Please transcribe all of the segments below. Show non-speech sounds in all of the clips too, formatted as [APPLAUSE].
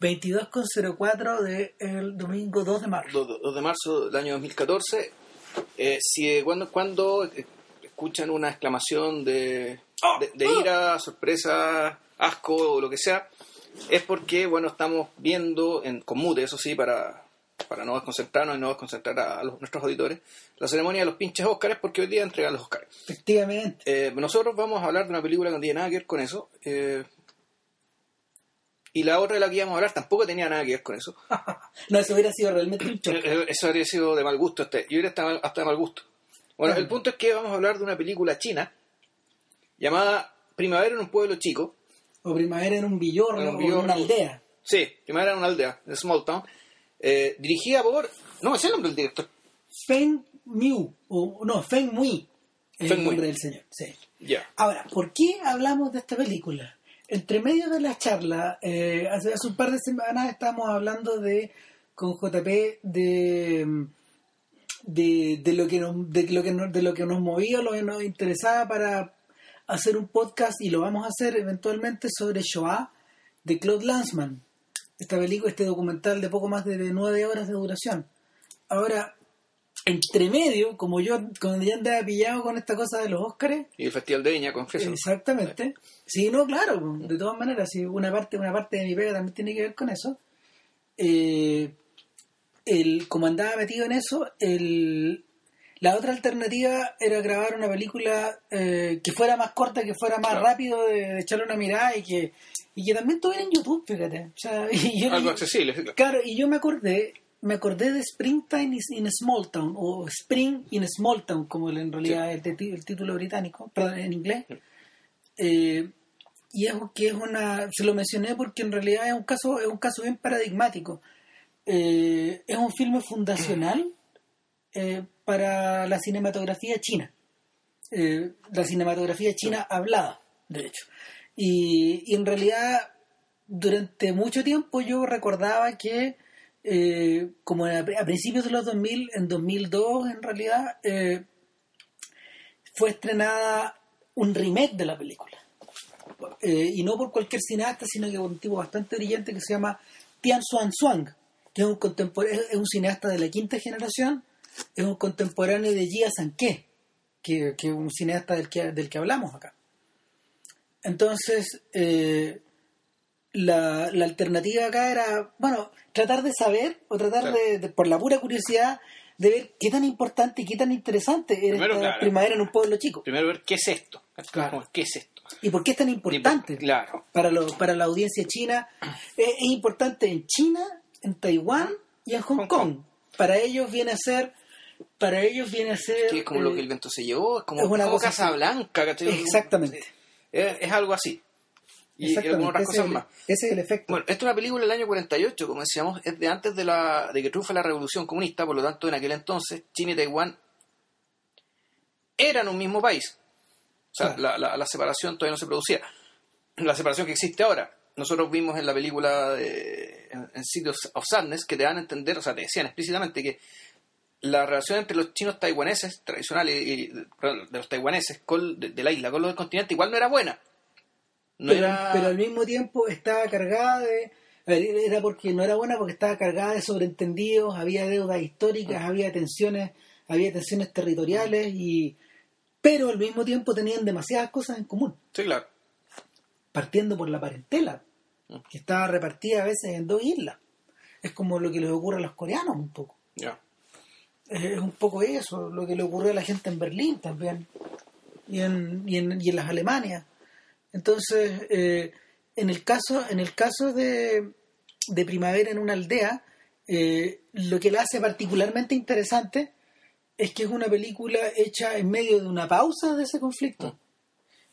22.04 del domingo 2 de marzo. 2, 2 de marzo del año 2014. Eh, si eh, cuando, cuando eh, escuchan una exclamación de, de, de ira, sorpresa, asco o lo que sea, es porque, bueno, estamos viendo, en, con mute, eso sí, para, para no desconcentrarnos y no desconcentrar a los- nuestros auditores, la ceremonia de los pinches Óscares, porque hoy día entregan los Óscares. Efectivamente. Eh, nosotros vamos a hablar de una película que no tiene nada que ver con eso. eh, y la otra de la que íbamos a hablar tampoco tenía nada que ver con eso. [LAUGHS] No, eso hubiera sido realmente un choque. Eh, Eso habría sido de mal gusto. Este, y hubiera estado hasta de mal gusto. Bueno, el punto es que vamos a hablar de una película china llamada Primavera en un pueblo chico. O primavera en un villorno En un o en una aldea. Sí, Primavera en una aldea, de Small Town. eh, dirigida por. No me sé el nombre del director. Feng Miu, o no, Feng Mui, es Feng el Mui. nombre del señor. Sí. Ya. Ahora, ¿por qué hablamos de esta película? Entre medio de la charla, eh, hace, hace un par de semanas estábamos hablando de con JP de, de, lo que nos, de lo que nos, de lo que nos movía, lo que nos interesaba para hacer un podcast y lo vamos a hacer eventualmente sobre Shoah de Claude Lanzmann. Esta película, este documental de poco más de nueve horas de duración. Ahora, entre medio, como yo cuando ya andaba pillado con esta cosa de los Óscares, Y el Festival de Viña, confieso. Exactamente. Sí, no, claro, de todas maneras, sí, una parte, una parte de mi pega también tiene que ver con eso. Eh, el, como andaba metido en eso, el, la otra alternativa era grabar una película eh, que fuera más corta, que fuera más Claro. rápido de, de echarle una mirada y que, y que también tuviera en YouTube, fíjate. O sea, [LAUGHS] y yo- Algo accesible. Claro, y yo me acordé, me acordé de Springtime in a Small Town, o Spring in Small Town, como en realidad es el, el título británico, perdón, en inglés. Eh, y es que es una, se lo mencioné porque en realidad es un caso, es un caso bien paradigmático. Eh, es un filme fundacional eh, para la cinematografía china. Eh, la cinematografía china hablada, de hecho. Y, y en realidad, durante mucho tiempo yo recordaba que, eh, como a, principios de los 2000, en 2002 en realidad, eh, fue estrenada un remake de la película. Eh, y no por cualquier cineasta, sino que por un tipo bastante brillante que se llama Tian Xuan Xuang, que es un, es cineasta de la quinta generación, es un contemporáneo de Jia Sanke, que, es un cineasta del que, del que hablamos acá. Entonces, la, la alternativa acá era, bueno, tratar de saber o tratar Claro. de, de- por la pura curiosidad, de ver qué tan importante y qué tan interesante era Primero, esta claro. primavera en un pueblo chico. Primero ver qué es esto. Claro. ¿Qué es esto? ¿Y por qué es tan importante? Claro. para, lo- para la audiencia china. [CLEARS THROAT] Eh, es importante en China, en Taiwán y en Hong, Hong Kong. Kong. Para ellos viene a ser, para ellos viene a ser. Que es como lo eh, que el viento se llevó, es como, es una como cosa así. Casablanca, ¿cachai? Exactamente. Es, es algo así. Y, otras ese, cosas es el, más. ese es el efecto. Bueno, esta es una película del año 48, como decíamos, es de antes de, la, de que triunfe la revolución comunista, por lo tanto, en aquel entonces, China y Taiwán eran un mismo país. O sea, Claro. la, la- la separación todavía no se producía. La separación que existe ahora. Nosotros vimos en la película de, en, en of Sadness que te dan a entender, o sea, te decían explícitamente que la relación entre los chinos taiwaneses tradicionales y, de los taiwaneses con, de, de la isla con los del continente igual no era buena. No pero, era... pero al mismo tiempo estaba cargada de. Era porque no era buena porque estaba cargada de sobreentendidos, había deudas históricas, había tensiones, había tensiones territoriales y pero al mismo tiempo tenían demasiadas cosas en común. Sí, claro. partiendo por la parentela, Mm. que estaba repartida a veces en dos islas. Es como lo que les ocurre a los coreanos un poco. Ya. Es, es un poco eso, lo que le ocurrió a la gente en Berlín también, y en, y en, y en las Alemanias. Entonces, eh, en el caso, en el caso de, de Primavera en una aldea, eh, lo que la hace particularmente interesante es que es una película hecha en medio de una pausa de ese conflicto.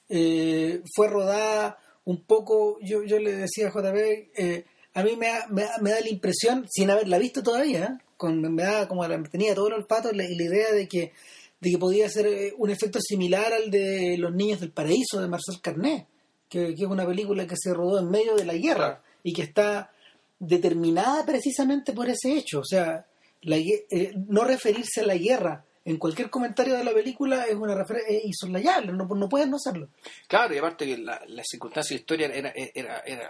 Eh, fue rodada un poco, yo, yo le decía a JP, eh, a mí me da, me, da- me da la impresión, sin haberla visto todavía, con, me da como la, tenía todo el olfato y la, idea de que, de que podía ser eh, un efecto similar al de Los Niños del Paraíso de Marcel Carnet, que, es una película que se rodó en medio de la guerra y que está determinada precisamente por ese hecho. O sea, eh, no referirse a la guerra en cualquier comentario de la película es una refer- es insoslayable, no, no puedes no hacerlo. Claro, y aparte que la, la circunstancia de la historia era, era, era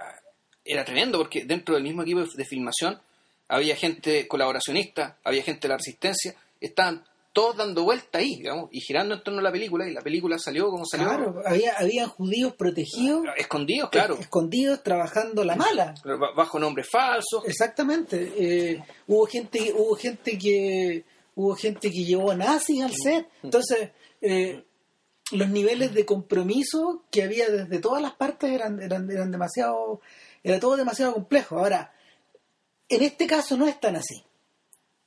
era tremendo porque dentro del mismo equipo de filmación había gente colaboracionista, había gente de la resistencia, estaban todos dando vuelta ahí, digamos, y girando en torno a la película, y la película salió como salió. Claro, había, había judíos protegidos, Escondidos, claro. escondidos, trabajando la mala. Ba- Bajo nombres falsos. Exactamente. Eh, hubo gente, hubo gente que, hubo gente que llevó a nazis al set. Entonces, eh, los niveles de compromiso que había desde todas las partes eran, eran, eran demasiado, era todo demasiado complejo. Ahora, en este caso no es tan así.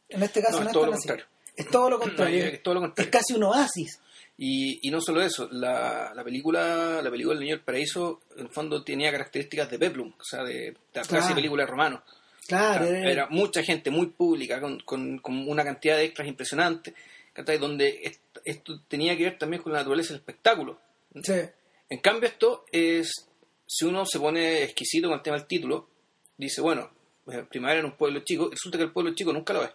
En este caso No, no, es tan así. contrario. Es todo lo [CLEARS THROAT] contrario. es todo lo contrario. Es casi un oasis. Y, y no solo eso, la, la película la película El Niño del Paraíso, en el fondo tenía características de Peplum, o sea, de, de Claro. de película de romano. Claro, Era, era- era mucha gente muy pública, con, con, con una cantidad de extras impresionante, donde est- esto tenía que ver también con la naturaleza del espectáculo. sí. En cambio, esto es, si uno se pone exquisito con el tema del título, dice, bueno, eh, Primavera en un pueblo chico, resulta que el pueblo chico nunca lo es.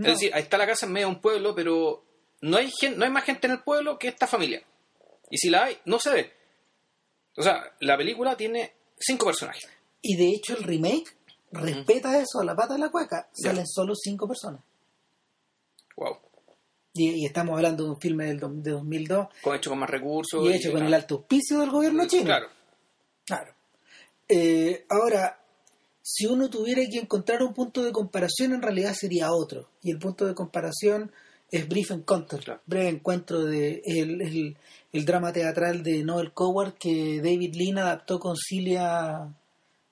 No. Es decir, ahí está la casa en medio de un pueblo, pero no hay, gen- no hay más gente en el pueblo que esta familia. Y si la hay, no se ve. O sea, la película tiene cinco personajes. Y de hecho el remake respeta eso a la pata de la cueca. Ya. Salen solo cinco personas. Wow. Y, y estamos hablando de un filme del, do- de 2002 Con hecho con más recursos. y hecho con el alto auspicio del gobierno chino. Claro. Claro. Eh, ahora, si uno tuviera que encontrar un punto de comparación, en realidad sería otro. Y el punto de comparación es Brief Encounter, Claro. breve encuentro de el, el- el drama teatral de Noel Coward que David Lean adaptó con Cilia,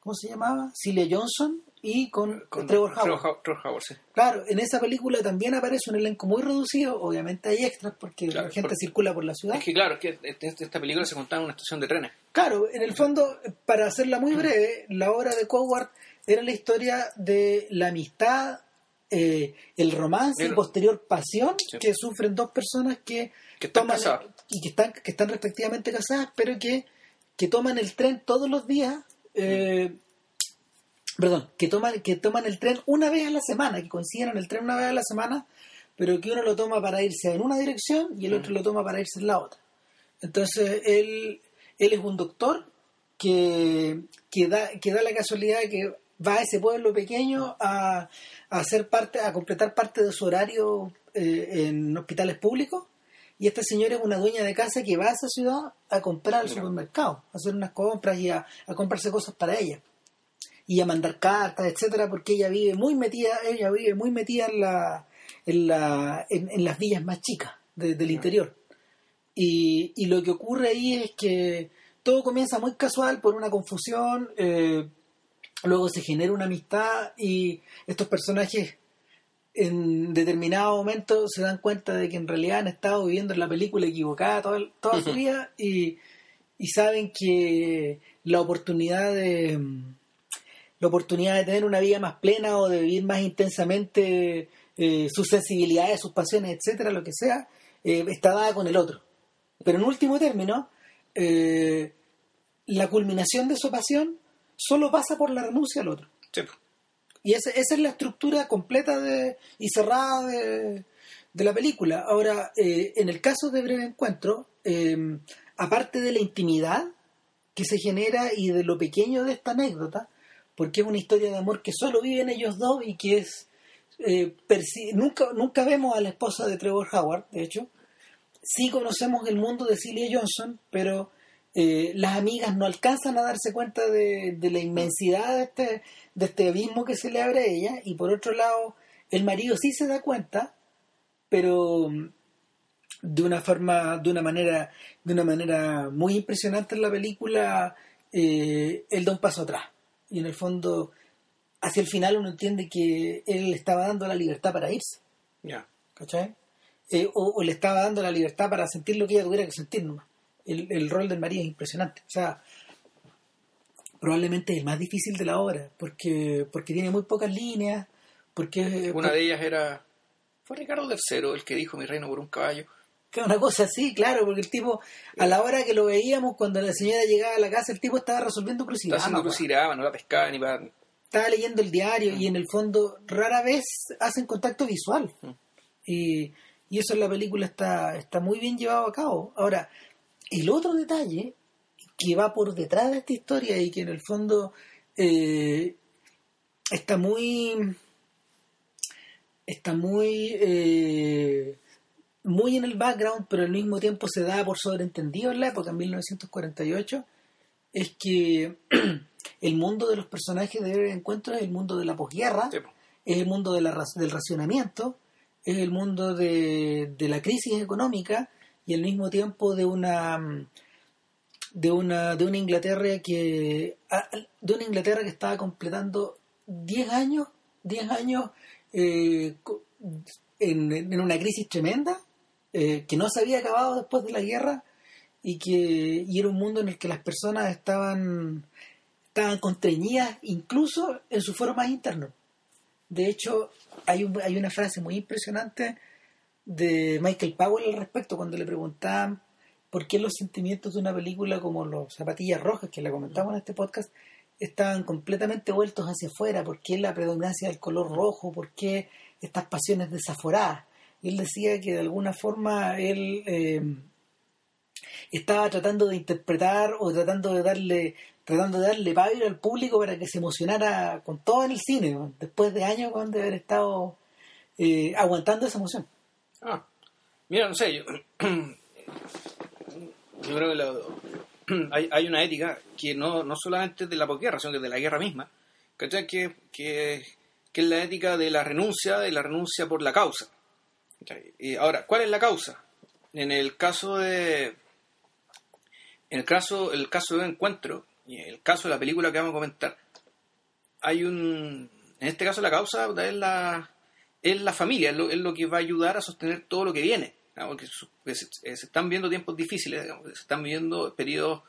¿cómo se llamaba? Cilia Johnson y con, Con Trevor Howard. Trevor, Trevor Howard, sí. Claro, en esa película también aparece un elenco muy reducido, obviamente hay extras porque Claro, la gente porque- circula por la ciudad. Es que claro, es que este- esta película se contaba en una estación de trenes. Claro, en el fondo, para hacerla muy breve, la obra de Coward era la historia de la amistad, eh, el romance y posterior pasión Sí. que sufren dos personas que, Que están toman casadas. y que están, que están respectivamente casadas, pero que, que toman el tren todos los días. eh, Perdón, que toman, que toman el tren una vez a la semana, que coinciden en el tren una vez a la semana, pero que uno lo toma para irse en una dirección y el otro lo toma para irse en la otra. Entonces, él, él es un doctor que, que, da, que da la casualidad de que va a ese pueblo pequeño a, a hacer parte, a completar parte de su horario eh, en hospitales públicos. Y esta señora es una dueña de casa que va a esa ciudad a comprar al supermercado, a hacer unas compras y a, a comprarse cosas para ella. Y a mandar cartas, etcétera, porque ella vive muy metida, ella vive muy metida en la, en la, en, en las villas más chicas de- del interior. Y, y lo que ocurre ahí es que todo comienza muy casual por una confusión, eh, luego se genera una amistad y estos personajes en determinado momento se dan cuenta de que en realidad han estado viviendo en la película equivocada toda, su vida y, y saben que la oportunidad de la oportunidad de tener una vida más plena o de vivir más intensamente eh, sus sensibilidades, sus pasiones, etcétera, lo que sea, eh, está dada con el otro. Pero en último término, eh, la culminación de su pasión solo pasa por la renuncia al otro. Sí. Y esa, esa es la estructura completa de, y cerrada de, de la película. Ahora, eh, en el caso de Breve Encuentro, eh, aparte de la intimidad que se genera y de lo pequeño de esta anécdota, porque es una historia de amor que solo viven ellos dos y que es... eh, nunca, nunca vemos a la esposa de Trevor Howard, de hecho. Sí conocemos el mundo de Cilia Johnson, pero eh, las amigas no alcanzan a darse cuenta de, la inmensidad de este, de este abismo que se le abre a ella. Y por otro lado, el marido sí se da cuenta, pero de una forma, de una manera, de una manera muy impresionante en la película, eh, él da un paso atrás. Y en el fondo, hacia el final uno entiende que él le estaba dando la libertad para irse. Ya. ¿cachai? Eh, o, o le estaba dando la libertad para sentir lo que ella tuviera que sentir nomás. El, el rol del marido es impresionante. O sea, probablemente es el más difícil de la obra, porque, porque tiene muy pocas líneas, porque Una de ellas era. Fue Ricardo III el que dijo mi reino por un caballo. Que una cosa así, claro, porque el tipo, a la hora que lo veíamos, cuando la señora llegaba a la casa, el tipo estaba resolviendo Estaba crucigramas. haciendo crucigrama, no la pescaba ni para. estaba leyendo el diario y en el fondo rara vez hacen contacto visual. Mm. Y, y eso en la película está, está muy bien llevado a cabo. Ahora, el otro detalle que va por detrás de esta historia y que en el fondo eh, está muy está muy eh, muy en el background pero al mismo tiempo se da por sobreentendido en la época en 1948 es que [CLEARS THROAT] el mundo de los personajes de Breve Encuentro es el mundo de la posguerra es el mundo de la, del racionamiento es el mundo de, de la crisis económica y al mismo tiempo de una de una de una Inglaterra que de una Inglaterra que estaba completando 10 años 10 años eh, en, en, una crisis tremenda eh, que no se había acabado después de la guerra y que y era un mundo en el que las personas estaban estaban constreñidas incluso en su foro más interno. De hecho hay, un, hay una frase muy impresionante de Michael Powell al respecto cuando le preguntaban por qué los sentimientos de una película como Los Zapatillas Rojas, que la comentamos en este podcast, estaban completamente vueltos hacia afuera, por qué la predominancia del color rojo, por qué estas pasiones desaforadas. Él decía que de alguna forma él eh, estaba tratando de interpretar o tratando de darle tratando de darle pavio al público para que se emocionara con todo en el cine, después de años de haber estado eh, aguantando esa emoción. Ah, mira, no sé, yo, [CLEARS THROAT] creo que [CLEARS THROAT] hay, hay, una ética que no, no solamente es de la posguerra, sino que de la guerra misma. Que, que, que, es la ética de la renuncia, de la renuncia por la causa. Y ahora, ¿cuál es la causa? En el caso de. En el caso, el caso de encuentro, y el caso de la película que vamos a comentar, hay un. En este caso, la causa es la, es la familia, es lo, es lo que va a ayudar a sostener todo lo que viene porque se, están viendo tiempos difíciles, se están viviendo periodos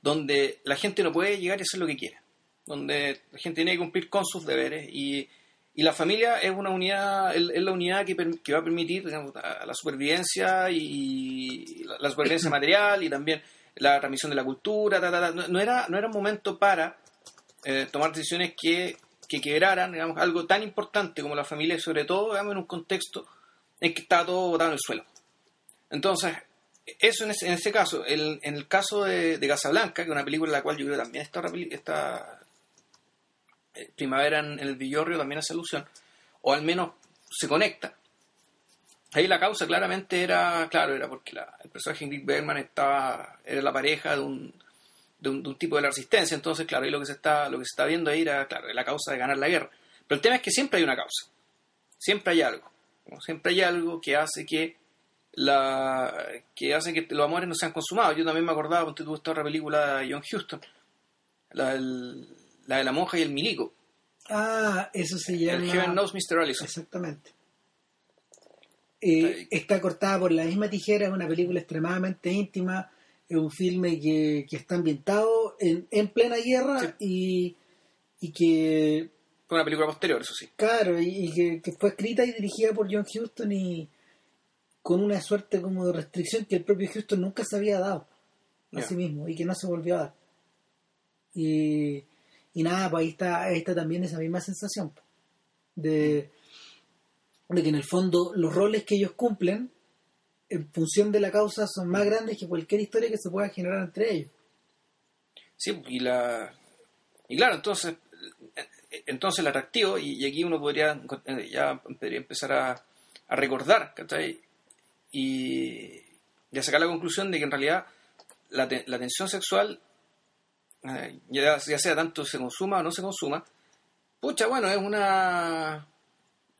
donde la gente no puede llegar y hacer lo que quiere, donde la gente tiene que cumplir con sus deberes y, y la familia es una unidad, es, la unidad que, que, va a permitir la supervivencia y la, supervivencia [COUGHS] material y también la transmisión de la cultura, No, era, no era un momento para eh, tomar decisiones que, que quebraran digamos, algo tan importante como la familia, sobre todo digamos, en un contexto en que está todo botado en el suelo. Entonces, eso en ese, en caso. en el caso de, de, Casablanca, que es una película en la cual yo creo también esta, esta eh, Primavera en, el Villorrio también hace alusión, o al menos se conecta. Ahí la causa claramente era, claro, era porque el personaje Ingrid Bergman estaba, era la pareja de un, de un, tipo de la resistencia, entonces, claro, ahí lo que se está, lo que se está viendo ahí era, claro, la causa de ganar la guerra. Pero el tema es que siempre hay una causa, siempre hay algo, siempre hay algo que hace que la que hace que los amores no sean consumados. Yo también me acordaba cuando tuvo esta otra película de John Huston, la, de la monja y el milico. Ah, eso se llama. El Heaven Knows Mr. Allison. Exactamente. Eh, está cortada por la misma tijera, es una película extremadamente íntima, es un filme que, que está ambientado en, en plena guerra y, y que... Fue una película posterior, eso sí. Claro, y, que, que, fue escrita y dirigida por John Huston y, con una suerte como de restricción que el propio Houston nunca se había dado a sí mismo y que no se volvió a dar. Y, y nada, pues ahí está, ahí está también esa misma sensación de, que en el fondo los roles que ellos cumplen en función de la causa son más grandes que cualquier historia que se pueda generar entre ellos. Sí, y la y claro, entonces entonces el atractivo, y, aquí uno podría ya podría empezar a, a recordar, ¿cachai? y, ya sacar la conclusión de que en realidad la, la tensión sexual, eh, ya, sea tanto se consuma o no se consuma, pucha, bueno, es una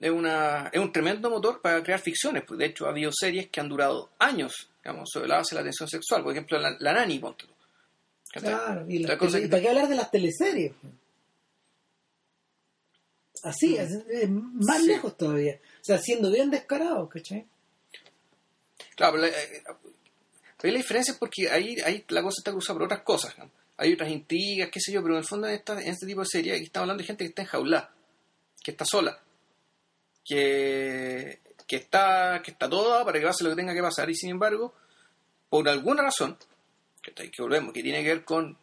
es, una, es un tremendo motor para crear ficciones. Pues de hecho, ha habido series que han durado años, digamos, sobre la base de la tensión sexual. Por ejemplo, La, la Nani, ponte Claro, y, ¿para qué hablar de las teleseries? Así, mm. es, más lejos todavía. O sea, siendo bien descarado, ¿cachai? Claro, pero la, eh, la diferencia es porque ahí, ahí la cosa está cruzada por otras cosas. Hay otras intrigas, qué sé yo, pero en el fondo en, esta, en este tipo de serie aquí estamos hablando de gente que está enjaulada, que está sola, que, que, está, que está toda para que pase lo que tenga que pasar y sin embargo, por alguna razón, que, que volvemos, que tiene que ver con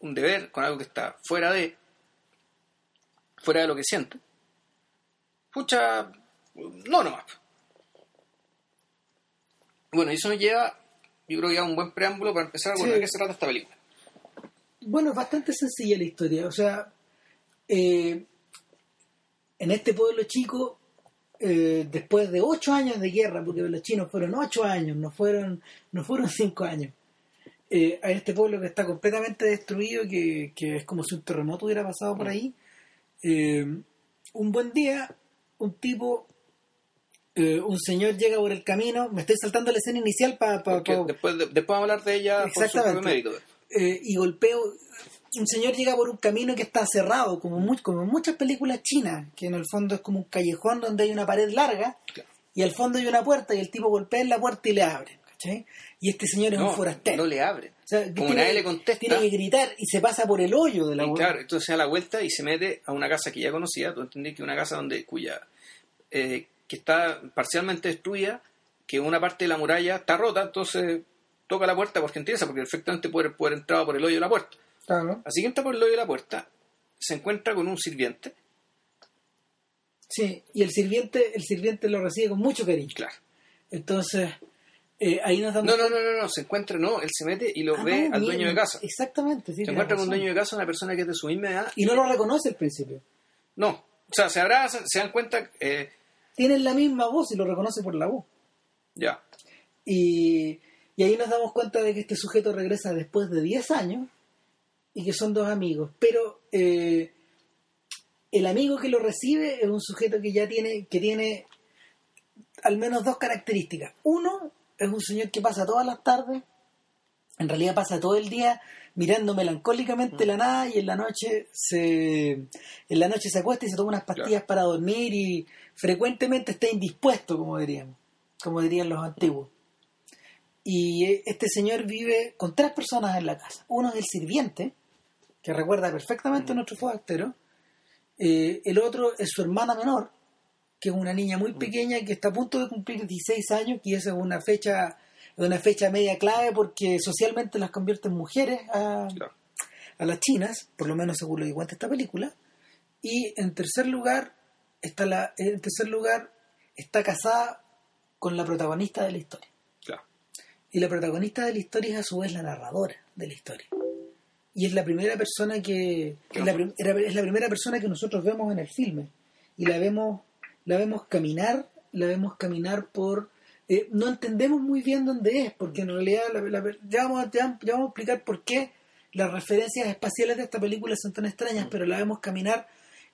un deber, con algo que está fuera de, fuera de lo que siente, pucha, no nomás. Bueno, y eso nos lleva, yo creo que a un buen preámbulo para empezar a ver de qué se trata esta película. Bueno, es bastante sencilla la historia. O sea, eh, en este pueblo chico, eh, después de ocho años de guerra, porque los chinos fueron ocho años, no fueron, no fueron [LAUGHS] cinco años, eh, a este pueblo que está completamente destruido, que, que es como si un terremoto hubiera pasado por ahí, eh, un buen día, un tipo, eh, un señor llega por el camino, me estoy saltando la escena inicial para... Porque después, de- después vamos a hablar de ella por su Exactamente. mérito. Eh, y golpeo. Un señor llega por un camino que está cerrado, como, mu- como en muchas películas chinas, que en el fondo es como un callejón donde hay una pared larga Claro. y al fondo hay una puerta y el tipo golpea en la puerta y le abre. ¿cachai? Y este señor es un No, forastero. no le abre. O sea, que Como nadie le contesta. tiene que gritar y se pasa por el hoyo de la hue- claro, entonces se da la vuelta y se mete a una casa que ya conocía, tú entendés que una casa donde cuya eh, que está parcialmente destruida, que una parte de la muralla está rota, entonces toca la puerta porque interesa, porque perfectamente puede, puede haber entrado por el hoyo de la puerta. Claro. Así que entra por el hoyo de la puerta, se encuentra con un sirviente, Sí, y el sirviente, el sirviente lo recibe con mucho cariño. claro. Entonces, eh, ahí nos damos No, no, no, no, no, se encuentra, no, él se mete y lo Ah, ve no, al bien, dueño de casa. Exactamente, sí. Se encuentra con un dueño de casa, una persona que es de su misma edad. Y no lo reconoce al principio. No, o sea, se abrazan, se dan cuenta, eh, Tienen la misma voz y lo reconoce por la voz. ya, Y, y ahí nos damos cuenta de que este sujeto regresa después de 10 años y que son dos amigos. Pero eh, el amigo que lo recibe es un sujeto que ya tiene, que tiene al menos dos características. Uno es un señor que pasa todas las tardes, en realidad pasa todo el día mirando melancólicamente la nada y en la noche se en la noche se acuesta y se toma unas pastillas para dormir y frecuentemente está indispuesto, como diríamos, como dirían los antiguos. Y este señor vive con tres personas en la casa. Uno es el sirviente, que recuerda perfectamente a nuestro forastero. Eh, el otro es su hermana menor, que es una niña muy pequeña que está a punto de cumplir 16 años, y esa es una fecha, una fecha media clave porque socialmente las convierte en mujeres a, claro. a las chinas, por lo menos según lo que cuenta esta película. Y en tercer lugar, está la, en tercer lugar, está casada con la protagonista de la historia. Y la protagonista de la historia es a su vez la narradora de la historia. Y es la primera persona que. Es la, es primera persona que nosotros vemos en el filme. Y la vemos, la vemos caminar, la vemos caminar por. eh, no entendemos muy bien dónde es, porque en realidad la- la- ya, vamos, a- ya, ya vamos a explicar por qué las referencias espaciales de esta película son tan extrañas, pero la vemos caminar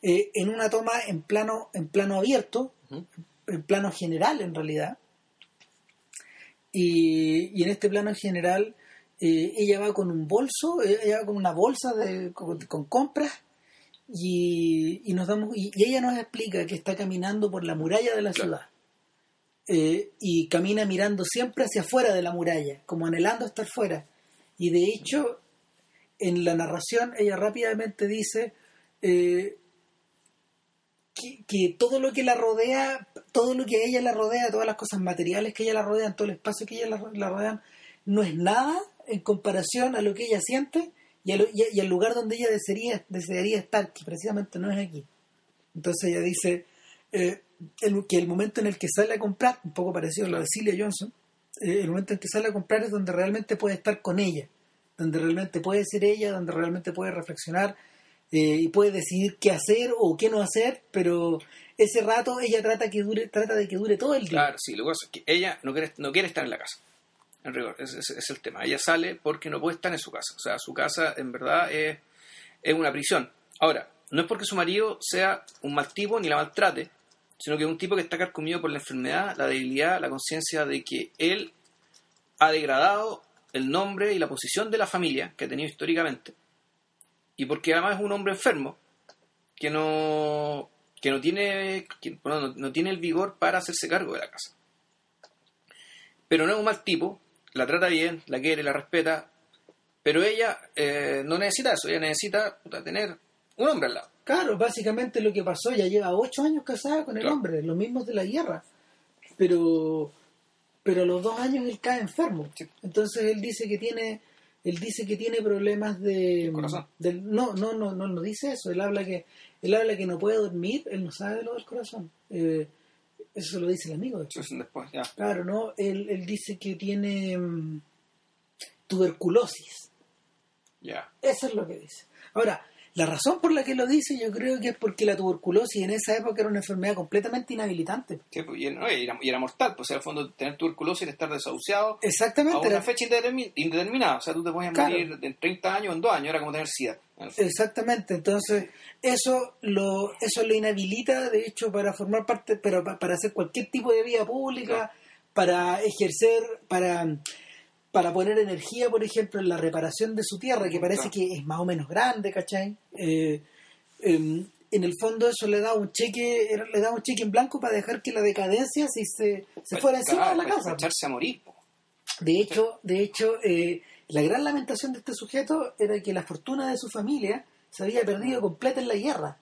eh, en una toma en plano, en plano abierto, en plano general en realidad. Y, y en este plano en general, eh, ella va con un bolso, eh, ella va con una bolsa de, con, con compras y, y nos damos y, y ella nos explica que está caminando por la muralla de la Claro. ciudad Eh, y camina mirando siempre hacia afuera de la muralla, como anhelando estar fuera. Y de hecho, en la narración, ella rápidamente dice eh, que, todo lo que la rodea, todo lo que ella la rodea, todas las cosas materiales que ella la rodean, todo el espacio que ella la, rodean, no es nada en comparación a lo que ella siente y, a lo- y al lugar donde ella desearía, desearía estar, que precisamente no es aquí. Entonces ella dice eh, el- que el momento en el que sale a comprar, un poco parecido a lo de Celia Johnson, eh, el momento en que sale a comprar es donde realmente puede estar con ella, donde realmente puede ser ella, donde realmente puede reflexionar eh, y puede decidir qué hacer o qué no hacer, pero ese rato ella trata que dure, trata de que dure todo el día. Claro, sí, lo que pasa es que ella no quiere, no quiere estar en la casa. En rigor, ese es el tema. Ella sale porque no puede estar en su casa. O sea, su casa en verdad es, es una prisión. Ahora, no es porque su marido sea un mal tipo ni la maltrate, sino que es un tipo que está carcomido por la enfermedad, la debilidad, la conciencia de que él ha degradado el nombre y la posición de la familia que ha tenido históricamente. Y porque además es un hombre enfermo que no, que no tiene que, bueno, no, no tiene el vigor para hacerse cargo de la casa. Pero no es un mal tipo, la trata bien, la quiere, la respeta, pero ella eh, no necesita eso, ella necesita puta, tener un hombre al lado. Claro, básicamente lo que pasó, ya lleva ocho años casada con el Claro. hombre, los mismos de la guerra. Pero, pero a los dos años él cae enfermo. Entonces él dice que tiene, él dice que tiene problemas de Corazón. del- no, no, no, no, no dice eso. Él habla que, él habla que no puede dormir, él no sabe lo del corazón. Eh, eso se lo dice el amigo. de después, ya. Claro, no, él, él dice que tiene mm, tuberculosis. Ya. Eso es lo que dice. Ahora, La razón por la que lo dice yo creo que es porque la tuberculosis en esa época era una enfermedad completamente inhabilitante. Sí, pues, y, era, y era mortal, pues el fondo tener tuberculosis y estar desahuciado Exactamente. a una era- fecha indetermin- indeterminada. O sea, tú te puedes Claro. morir en 30 años o en 2 años, era como tener SIDA. en. Exactamente, entonces eso lo eso lo inhabilita de hecho para formar parte, pero pa- para hacer cualquier tipo de vida pública, para ejercer, para para poner energía, por ejemplo, en la reparación de su tierra, que parece que es más o menos grande, ¿cachai? Eh, em, en el fondo eso le da un cheque le da un cheque en blanco para dejar que la decadencia si se, se fuera encima Claro, de la casa. echarse a morir. De hecho, de hecho eh, la gran lamentación de este sujeto era que la fortuna de su familia se había perdido completa en la guerra.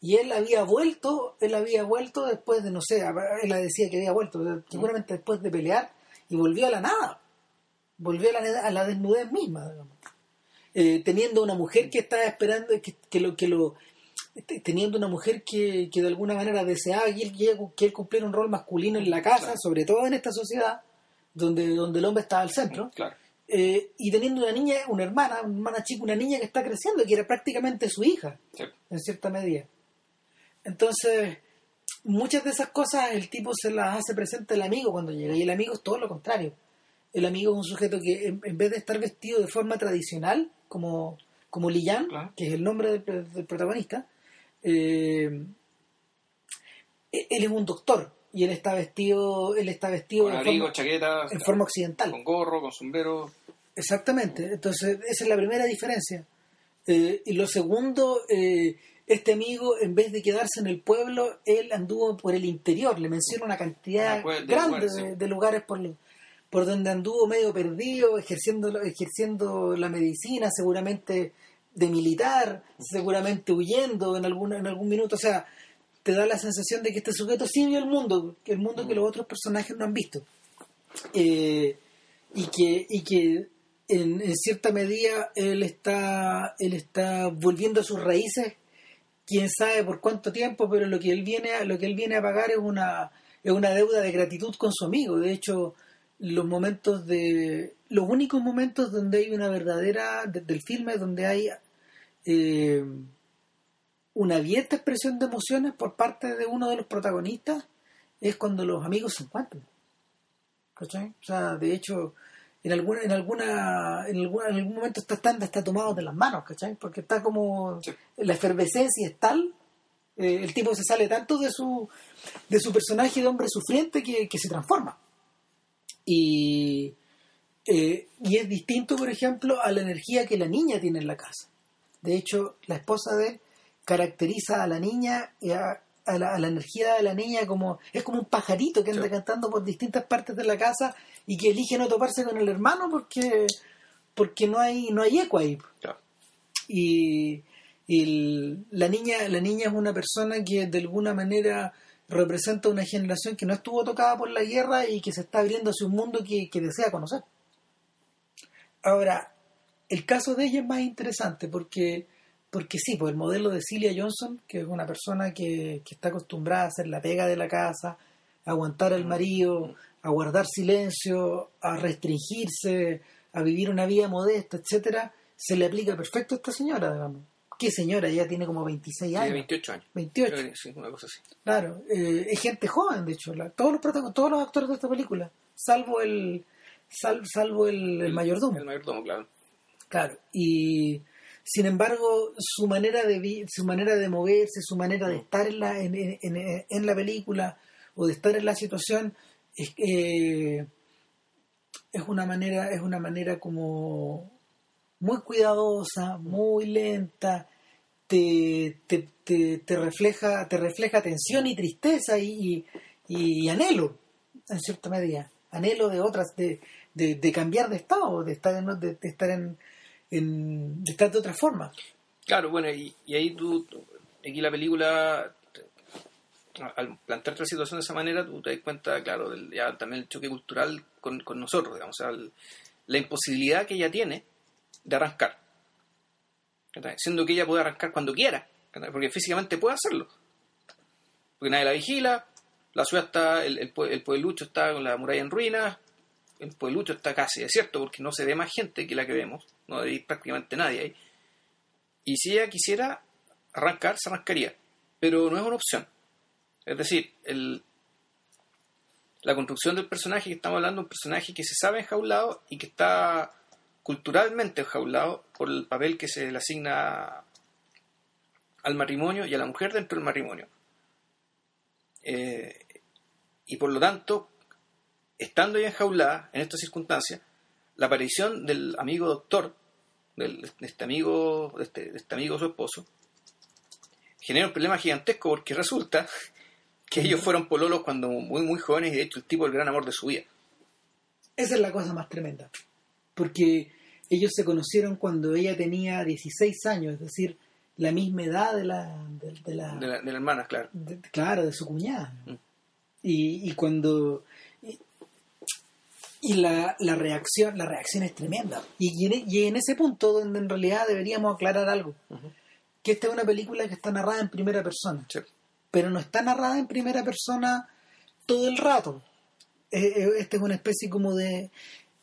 Y él había vuelto, él había vuelto después de, no sé, él decía que había vuelto, seguramente después de pelear, y volvió a la nada. Volvió a la, a la desnudez misma, digamos. Eh, teniendo una mujer que estaba esperando, que, que lo, que lo, teniendo una mujer que, que de alguna manera deseaba que él, que él- que él cumpliera un rol masculino en la casa, Claro. sobre todo en esta sociedad, donde, donde el hombre estaba al centro, Claro. eh, y teniendo una niña, una hermana, una hermana chica, una niña que está creciendo, que era prácticamente su hija, Sí. en cierta medida. Entonces, muchas de esas cosas el tipo se las hace presente al amigo cuando llega, y el amigo es todo lo contrario. El amigo es un sujeto que en, en vez de estar vestido de forma tradicional, como, como Claro. que es el nombre del, del protagonista, eh, él es un doctor y él está vestido, él está vestido Con de abrigo, forma- chaqueta, en forma occidental. con gorro, con sombrero. Exactamente, entonces esa es la primera diferencia. Eh, y lo segundo, eh, este amigo, en vez de quedarse en el pueblo, él anduvo por el interior, le menciona una cantidad de grande lugares, de, lugares por, por donde anduvo medio perdido, ejerciendo, ejerciendo la medicina, seguramente de militar, seguramente huyendo en, alguna, en algún minuto, o sea, te da la sensación de que este sujeto sí vio el mundo, que el mundo que los otros personajes no han visto. Eh, y que, y que en, en cierta medida él está, él está volviendo a sus raíces, quién sabe por cuánto tiempo, pero lo que él viene a, lo que él viene a pagar es una, es una deuda de gratitud con su amigo. De hecho, los momentos de los únicos momentos donde hay una verdadera de- del filme donde hay eh, una abierta expresión de emociones por parte de uno de los protagonistas es cuando los amigos se encuentran. ¿Cachai? O sea, de hecho, en alguna, en alguna, en alguna, en algún momento está, está, está tomado de las manos, ¿cachai? Porque está como Sí. la efervescencia es tal, eh, el tipo se sale tanto de su, de su personaje de hombre sufriente que, que se transforma. Y, eh, y es distinto, por ejemplo, a la energía que la niña tiene en la casa. De hecho, la esposa de él caracteriza a la niña y a, a la, a la energía de la niña como es como un pajarito que anda Sí. cantando por distintas partes de la casa y que elige no toparse con el hermano porque porque no hay no hay eco ahí y, y el- la niña la niña es una persona que de alguna manera representa una generación que no estuvo tocada por la guerra y que se está abriendo hacia un mundo que, que desea conocer ahora el caso de ella es más interesante porque porque sí, pues el modelo de Celia Johnson, que es una persona que, que está acostumbrada a hacer la pega de la casa, a aguantar al marido, a guardar silencio, a restringirse, a vivir una vida modesta, etcétera, se le aplica perfecto a esta señora, digamos. ¿Qué señora? Ya tiene como 26 Tiene años. 28 años. 28. Creo que sí, una cosa así. Claro, eh, es gente joven, de hecho. la- todos, los todos los actores de esta película, salvo el sal- salvo el, el mayordomo. El mayordomo, claro. Claro, y sin embargo, su manera de su manera de moverse, su manera de estar en la, en, en- en- en la película o de estar en la situación es, eh, es una manera es una manera como muy cuidadosa, muy lenta, te, te, te, refleja te refleja tensión y tristeza y, y, anhelo en cierta medida, anhelo de otras de, de, de cambiar de estado, de estar en, de, de estar en, estar de otra forma. Claro, bueno, y, y ahí tú, aquí la película, al plantearte la situación de esa manera, tú te das cuenta, claro, del, ya también el choque cultural con, con nosotros, digamos, o sea, la imposibilidad que ella tiene de arrancar. ¿cachai? Siendo que ella puede arrancar cuando quiera, porque físicamente puede hacerlo. Porque nadie la vigila, la ciudad está, el, el, el pueblucho está con la muralla en ruinas, el pueblucho está casi desierto porque no se ve más gente que la que vemos, no hay prácticamente nadie ahí Y si ella quisiera arrancar, se arrancaría. Pero no es una opción. Es decir, el, la construcción del personaje que estamos hablando, un personaje que se sabe enjaulado y que está culturalmente enjaulado por el papel que se le asigna al matrimonio y a la mujer dentro del matrimonio. Eh, y por lo tanto, estando ya enjaulada en estas circunstancias, la aparición del amigo doctor, del, de este amigo, de este, de este amigo su esposo, genera un problema gigantesco porque resulta [LAUGHS] que ellos fueron pololos cuando muy muy jóvenes y de hecho el tipo el gran amor de su vida. Esa es la cosa más tremenda. Porque ellos se conocieron cuando ella tenía 16 años, es decir, la misma edad de la... De, de la, De la, de la hermana, claro. de- claro, de su cuñada. Mm. Y, y cuando... Y, y la, la reacción la reacción es tremenda. Y, y en, en ese punto donde en realidad deberíamos aclarar algo. Que esta es una película que está narrada en primera persona. Sí. pero no está narrada en primera persona todo el rato. Eh, eh, Este es una especie como de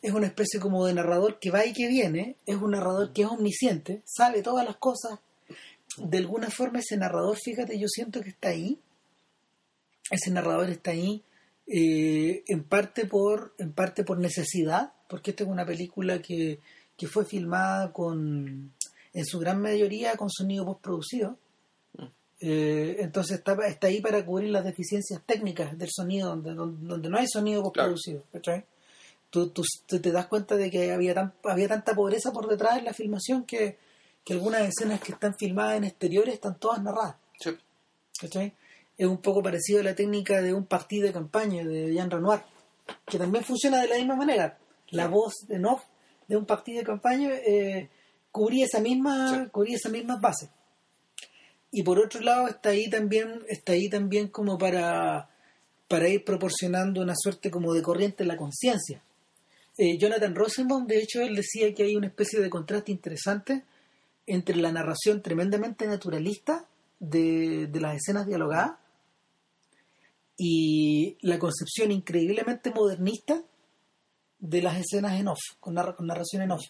es una especie como de narrador que va y que viene, es un narrador que es omnisciente, sabe todas las cosas. De alguna forma ese narrador, fíjate, yo siento que está ahí. Ese narrador está ahí eh, en parte por en parte por necesidad, porque esta es una película que, que fue filmada con en su gran mayoría con sonido postproducido. Eh, entonces está, está ahí para cubrir las deficiencias técnicas del sonido, donde, donde, donde no hay sonido postproducido. ¿cachai? Tú, tú, tú te das cuenta de que había, tan, había tanta pobreza por detrás en la filmación que, que algunas escenas que están filmadas en exteriores están todas narradas. Sí. ¿cachai? Es un poco parecido a la técnica de un partido de campaña de Jean Renoir, que también funciona de la misma manera. La voz en off de un partido de campaña eh, cubría esa misma, Sí. cubría esas mismas bases. Y por otro lado está ahí también, está ahí también como para, para ir proporcionando una suerte como de corriente en la conciencia. Eh, Jonathan Rosenbaum, de hecho, él decía que hay una especie de contraste interesante entre la narración tremendamente naturalista de, de las escenas dialogadas y la concepción increíblemente modernista de las escenas en off, con, con narración en off.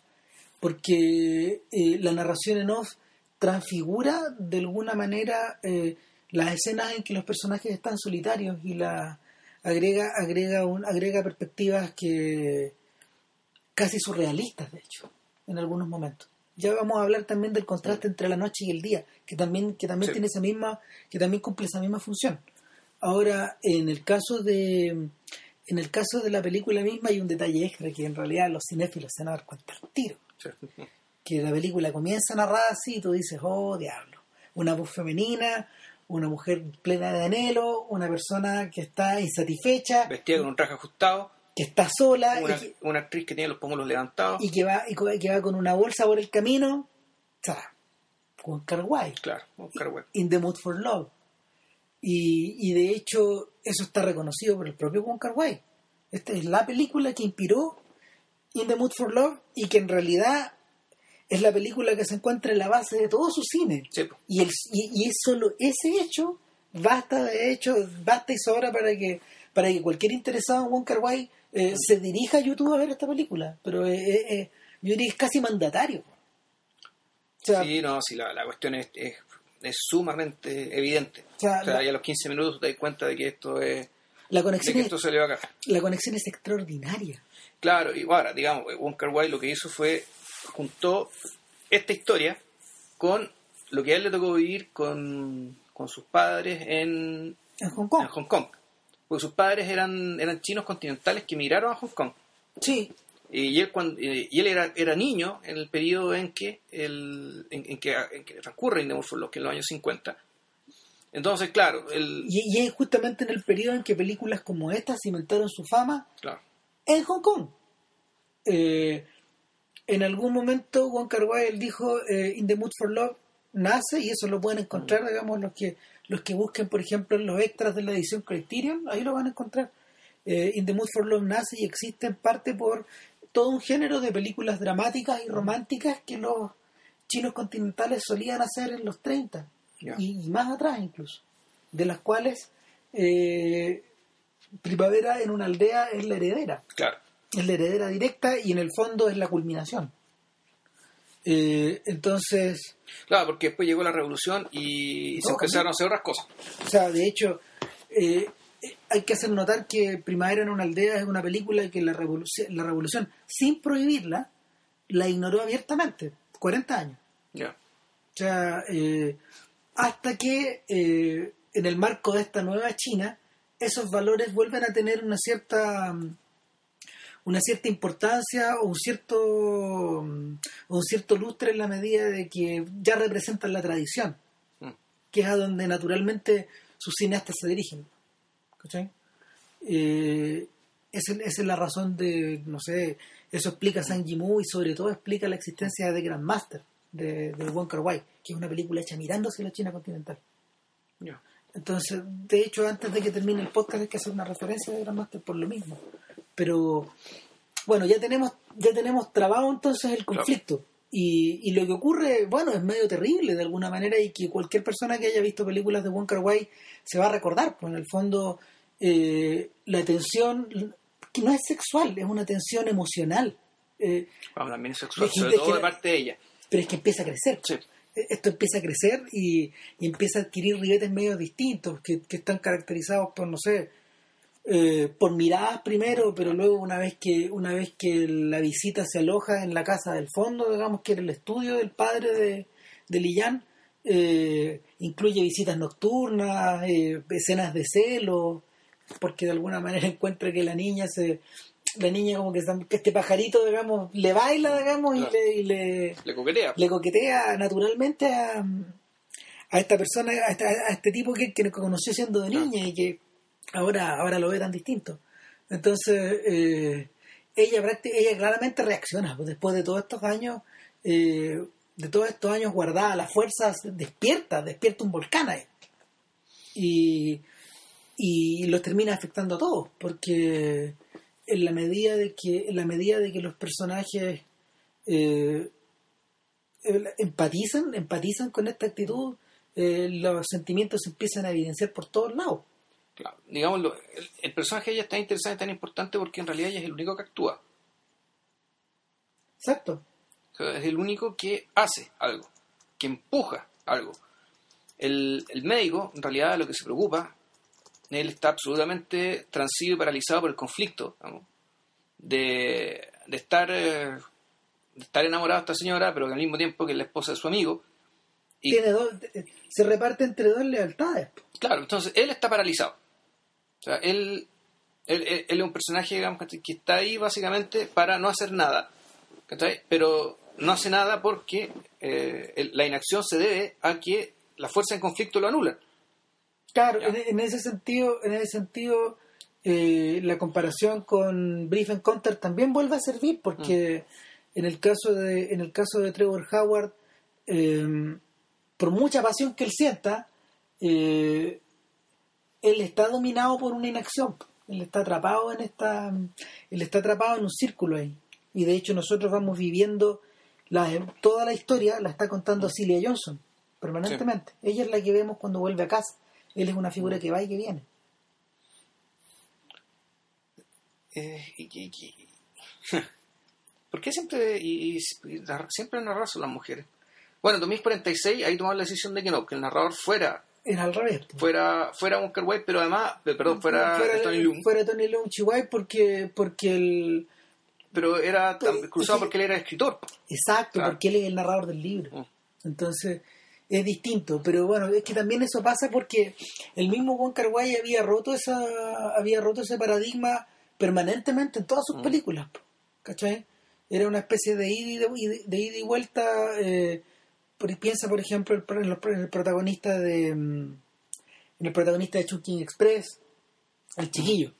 Porque eh, la narración en off transfigura de alguna manera eh, las escenas en que los personajes están solitarios y la agrega agrega un, agrega perspectivas que casi surrealistas de hecho en algunos momentos. Ya vamos a hablar también del contraste entre la noche y el día que también que también Sí. tiene esa misma que también cumple esa misma función. Ahora en el caso de en el caso de la película misma hay un detalle extra que en realidad los cinéfilos se van a dar cuenta al tiro. Sí. que la película comienza narrada así y tú dices, oh, diablo, una voz femenina, una mujer plena de anhelo, una persona que está insatisfecha, Vestida con un traje ajustado, que está sola una, que, una actriz que tiene los pómulos levantados. y que va, y que va con una bolsa por el camino, sea, con Carguay, Claro, Oscar Wilde. In the Mood for Love. Y, y de hecho, eso está reconocido por el propio Wong Kar Wai. Esta es la película que inspiró In the Mood for Love y que en realidad es la película que se encuentra en la base de todo su cine. Sí. Y, el, y, y es solo ese hecho, basta de hecho, basta y sobra para que para que cualquier interesado en Wong Kar Wai eh, se dirija a YouTube a ver esta película. Pero eh, eh, eh, yo diría que es casi mandatario. O sea, sí, no, sí, la, la cuestión es, es, es sumamente evidente. o sea, O sea, la, ya a los 15 minutos te das cuenta de que esto es la conexión es, esto se le va a la conexión es extraordinaria. Claro, y ahora, digamos, Wong Kar Wai lo que hizo fue juntó esta historia con lo que a él le tocó vivir con, con sus padres en, En Hong Kong. en Hong Kong. Porque sus padres eran, eran chinos continentales que emigraron a Hong Kong. Sí, Y él, cuando, y él era, era niño en el periodo en que, el, en, en que, en que transcurre In the Mood for Love, que es en los años 50. Entonces, claro, el, y, y es justamente en el periodo en que películas como esta cimentaron su fama claro, en Hong Kong. Eh, en algún momento Wai él dijo eh, In the Mood for Love nace y eso lo pueden encontrar, Mm. digamos, los que los que busquen, por ejemplo, en los extras de la edición Criterion, ahí lo van a encontrar. Eh, In the Mood for Love nace y existe en parte por todo un género de películas dramáticas y románticas que los chinos continentales solían hacer en los 30 Ya. y, y más atrás incluso, de las cuales eh, Primavera en una aldea es la heredera claro. es la heredera directa y en el fondo es la culminación. Eh, entonces... Claro, porque después llegó la revolución y se empezaron a hacer otras cosas. O sea, de hecho, eh, hay que hacer notar que Primavera en una aldea es una película que la revolución, la revolución sin prohibirla, la ignoró abiertamente. 40 años. Ya. O sea, eh, hasta que eh, en el marco de esta nueva China, esos valores vuelven a tener una cierta una cierta importancia o un cierto o un cierto lustre en la medida de que ya representan la tradición, Mm. que es a donde naturalmente sus cineastas se dirigen. ¿Cachai? Eh, esa, esa es la razón de, no sé, eso explica Sang Yimou y sobre todo explica la existencia de Grandmaster, de, de Wong Kar Wai, que es una película hecha mirando hacia la China continental. Entonces, de hecho, antes de que termine el podcast hay que hacer una referencia de Grandmaster por lo mismo. Pero, bueno, ya tenemos, ya tenemos trabado entonces el conflicto. Y, y lo que ocurre, bueno, es medio terrible de alguna manera y que cualquier persona que haya visto películas de Wong Kar Wai se va a recordar. Pues en el fondo, eh, la tensión, que no es sexual, es una tensión emocional. Eh, Vamos, también es sexual, sobre todo que- de parte de ella. pero es que empieza a crecer. Sí. Esto empieza a crecer y, y empieza a adquirir ribetes medio distintos que, que están caracterizados por, no sé, eh, por miradas primero, pero luego una vez que una vez que la visita se aloja en la casa del fondo, digamos que era el estudio del padre de, de Lillán, eh, incluye visitas nocturnas, eh, escenas de celo, porque de alguna manera [LAUGHS] encuentra que la niña se la niña como que, este pajarito digamos le baila digamos Claro. y le, y le Le coquetea. le coquetea naturalmente a, a esta persona, a, esta- a este tipo que, que conoció siendo de niña y que ahora, ahora lo ve tan distinto. Entonces, eh, ella, ella claramente reacciona, pues, después de todos estos años, eh, de todos estos años guardada, las fuerzas despierta, despierta un volcán ahí. Y, y los termina afectando a todos, porque en la medida de que, en la medida de que los personajes eh, empatizan, empatizan con esta actitud, eh, los sentimientos se empiezan a evidenciar por todos lados. Claro. Digámoslo, el, el personaje de ella es tan interesante, tan importante porque en realidad ella es el único que actúa. Exacto. O sea, es el único que hace algo, que empuja algo. El, el médico, en realidad, lo que se preocupa, él está absolutamente transido y paralizado por el conflicto, digamos, de, de estar eh, de estar enamorado de esta señora, pero que al mismo tiempo que es la esposa de su amigo. Y Tiene dos, se reparte entre dos lealtades. claro, entonces él está paralizado. Sea, él, él, él- él es un personaje, que está ahí básicamente para no hacer nada. ¿cachai? Pero no hace nada porque eh, el- la inacción se debe a que la fuerza en conflicto lo anulan. Claro, en, en ese sentido, en ese sentido, eh, la comparación con Brief Encounter también vuelve a servir, porque en el caso de, en el caso de Trevor Howard, eh, por mucha pasión que él sienta, eh, él está dominado por una inacción. Él está atrapado en esta, él está atrapado en un círculo ahí. Y de hecho nosotros vamos viviendo la, toda la historia, la está contando Celia Johnson permanentemente. Ella es la que vemos cuando vuelve a casa. Él es una figura que va y que viene. Eh, y- y- y- [LAUGHS] ¿Por qué siempre, y, siempre narrar son las mujeres? Bueno, en 2046 ahí tomamos la decisión de que no, que el narrador fuera Es al revés. fuera fuera Wonka Wai, pero además, perdón, fuera, Tony Leung, fuera Tony Leung Chihuahua porque, porque el... pero era Pues, cruzado es que- porque él era escritor. Exacto, Claro. porque él es el narrador del libro. Mm. Entonces es distinto, pero bueno, es que también eso pasa porque el mismo Wong Kar Wai había roto esa había roto ese paradigma permanentemente en todas sus Mm. películas, ¿cachai? Era una especie de ida y, de, de ida y vuelta. eh, piensa, por ejemplo, el, en el- en el protagonista de mm, en el protagonista de Chungking Express, el chiquillo,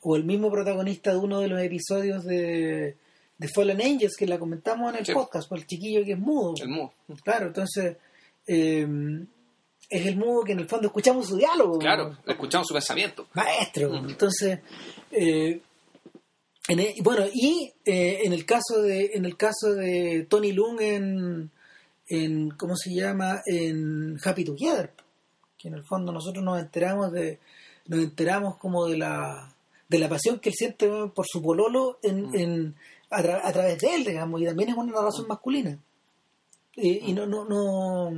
o el mismo protagonista de uno de los episodios de, de Fallen Angels que la comentamos en el Sí. podcast, por el chiquillo que es mudo. El mudo. Claro, entonces eh, es el mudo que en el fondo escuchamos su diálogo. Claro, escuchamos su pensamiento. Maestro. Mm. Entonces, eh, en e- bueno, y eh, en el caso de en el caso de Tony Lung en, en ¿cómo se llama? en Happy Together, que en el fondo nosotros nos enteramos de nos enteramos como de la de la pasión que él siente por su pololo en, Mm. en- a, tra- a través de él, digamos, y también es una narración masculina. Eh, y no, no, no,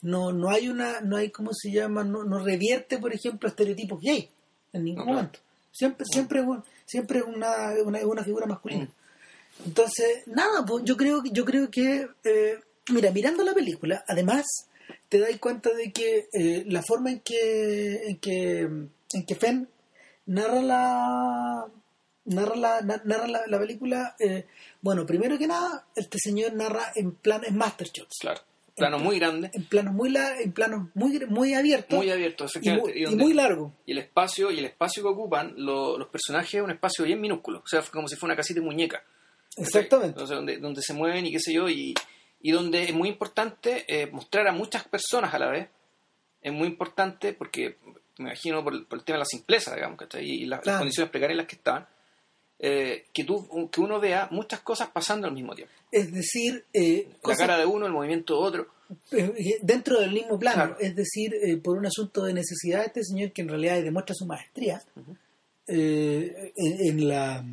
no, no hay una, no hay, ¿cómo se llama? No, no revierte, por ejemplo, estereotipos gay en ningún momento. Siempre, siempre, siempre es una, una, una figura masculina. Entonces, nada, pues yo creo, yo creo que, eh, mira, mirando la película, además, te das cuenta de que eh, la forma en que, en que, en que Fenn narra la, narra la, na- narra la, la película, eh, bueno, primero que nada, este señor narra en planos, en master shots, Claro. Plano muy grande, en planos muy, la- en planos muy, muy abiertos muy abierto, y muy, y y muy largos. y el espacio y el espacio que ocupan lo- los personajes es un espacio bien minúsculo o sea como si fuera una casita de muñeca Exactamente. Entonces, donde, donde se mueven y qué sé yo y, y donde es muy importante eh, mostrar a muchas personas a la vez. Es muy importante porque me imagino por el, por el tema de la simpleza digamos ¿cachai? y las, condiciones precarias en las que estaban eh, que tú que uno vea muchas cosas pasando al mismo tiempo. Es decir, eh, la cosas- cara de uno el movimiento de otro. Eh, dentro del mismo plano, Claro. es decir, eh, por un asunto de necesidad de este señor que en realidad demuestra su maestría eh, en, en la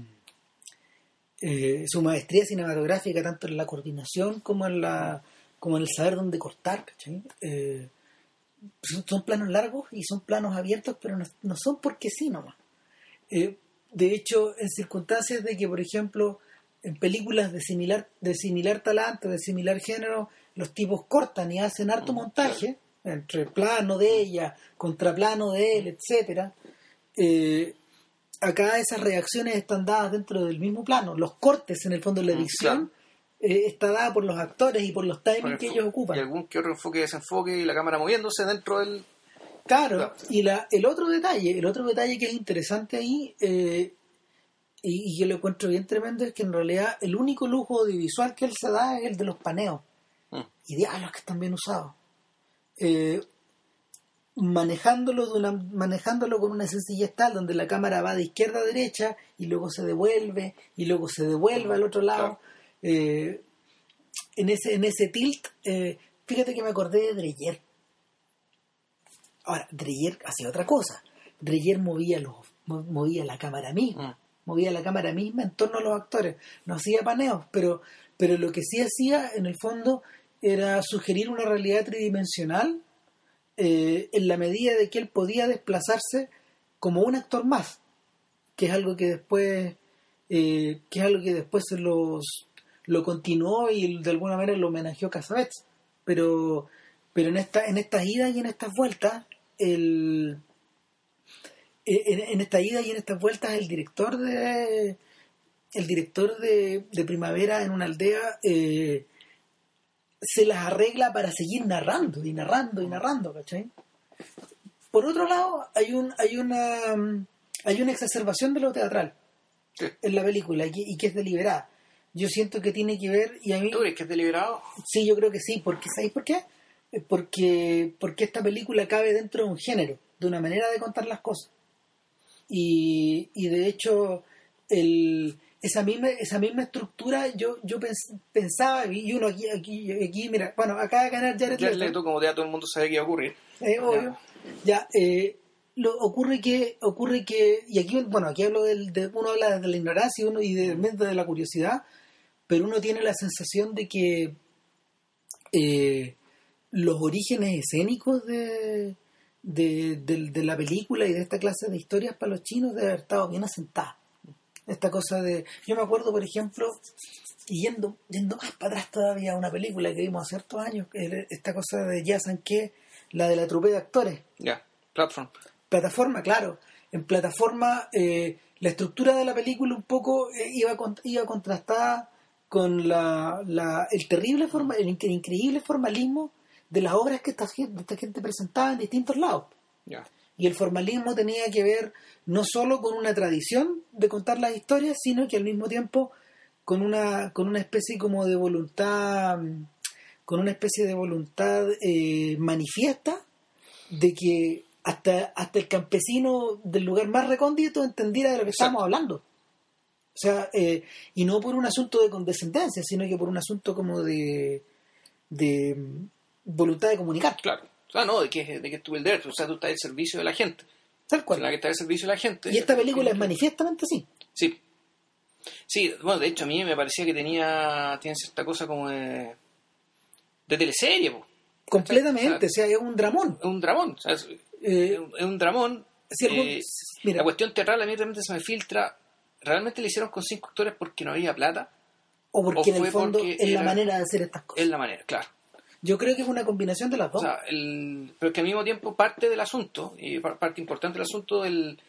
eh, su maestría cinematográfica tanto en la coordinación como en la como en el saber dónde cortar. Eh, son, son planos largos y son planos abiertos, pero no, no son porque sí nomás. Eh, de hecho, en circunstancias de que, por ejemplo, en películas de similar, de similar talante, de similar género, los tipos cortan y hacen harto montaje, entre plano de ella, contraplano de él, etcétera. Eh, acá esas reacciones están dadas dentro del mismo plano. Los cortes, en el fondo, la Mm, edición eh, está dada por los actores y por los timings que ellos ocupan. y algún que otro enfoque desenfoque y la cámara moviéndose dentro del Claro, Claro. y la, el otro detalle, el otro detalle que es interesante ahí, eh, y, y que lo encuentro bien tremendo, es que en realidad el único lujo audiovisual que él se da es el de los paneos. Mm. Y diablos que están bien usados. Eh, manejándolo, de una, manejándolo con una sencillez tal, donde la cámara va de izquierda a derecha, y luego se devuelve, y luego se devuelve al otro lado. Eh, en, ese, en ese tilt, eh, fíjate que me acordé de Dreyer. Ahora, Dreyer hacía otra cosa. Dreyer movía, los, mo- movía la cámara misma. Mm. Movía la cámara misma en torno a los actores. No hacía paneos, pero, pero lo que sí hacía, en el fondo, era sugerir una realidad tridimensional eh, en la medida de que él podía desplazarse como un actor más. Que es algo que después, eh, que es algo que después se los, lo continuó y de alguna manera lo homenajeó Casabets. Pero, pero en, esta, en estas idas y en estas vueltas, el, en, en esta ida y en estas vueltas, el director de el director de, de Primavera en una aldea eh, se las arregla para seguir narrando y narrando y narrando, ¿cachai? Por otro lado, hay un hay una hay una exacerbación de lo teatral Sí. en la película y que, y que es deliberada. Yo siento que tiene que ver y a mí ¿Tú crees que es deliberado? Sí, yo creo que sí, porque ¿sabéis por qué? Porque, porque esta película cabe dentro de un género, de una manera de contar las cosas. Y, y de hecho, el, esa, misma, esa misma estructura yo, yo pens- pensaba, y uno aquí, aquí, aquí, mira, bueno, acaba de ganar Jared Jared Leto. Leto, como ya todo el mundo sabe que iba a ocurrir. Eh, obvio. Ya, eh, lo, ocurre que, ocurre que, y aquí, bueno, aquí hablo del, de, uno habla de la ignorancia y uno y de, de la curiosidad, pero uno tiene la sensación de que eh, los orígenes escénicos de, de, de- de la película y de esta clase de historias para los chinos debe haber estado bien asentada. Esta cosa de, yo me acuerdo, por ejemplo, y yendo, yendo más para atrás todavía, una película que vimos hace ciertos años, esta cosa de Ya que la de la trupe de actores. Ya, platform. Plataforma, claro. En plataforma, eh, la estructura de la película un poco eh, iba, con- iba contrastada con la, la- el terrible forma, el incre- increíble formalismo de las obras que esta gente, esta gente presentaba en distintos lados. Ya. Y el formalismo tenía que ver no solo con una tradición de contar las historias, sino que al mismo tiempo con una, con una especie como de voluntad, con una especie de voluntad eh, manifiesta de que hasta, hasta el campesino del lugar más recóndito entendiera de lo que Exacto. estábamos hablando. O sea, eh, y no por un asunto de condescendencia, sino que por un asunto como de, de mm, voluntad de comunicar. Claro. O sea, no, de que, de que tú el derecho, o sea, tú estás al servicio de la gente. Tal cual. La que está al servicio de la gente. Y esta película es manifiestamente así. Sí. Sí, bueno, de hecho a mí me parecía que tenía, tiene cierta cosa como de, de teleserie, po. Completamente, o sea, es un dramón. Es un dramón. o sea, es, Eh, es un- es dramón. si algún- Eh, mira, La cuestión teatral a mí realmente se me filtra. ¿Realmente le hicieron con cinco actores porque no había plata? o porque o en el fondo es la era- manera de hacer estas cosas. Es la manera, claro. Yo creo que es una combinación de las O dos. sea, el, pero que al mismo tiempo parte del asunto, y par- parte importante del asunto del,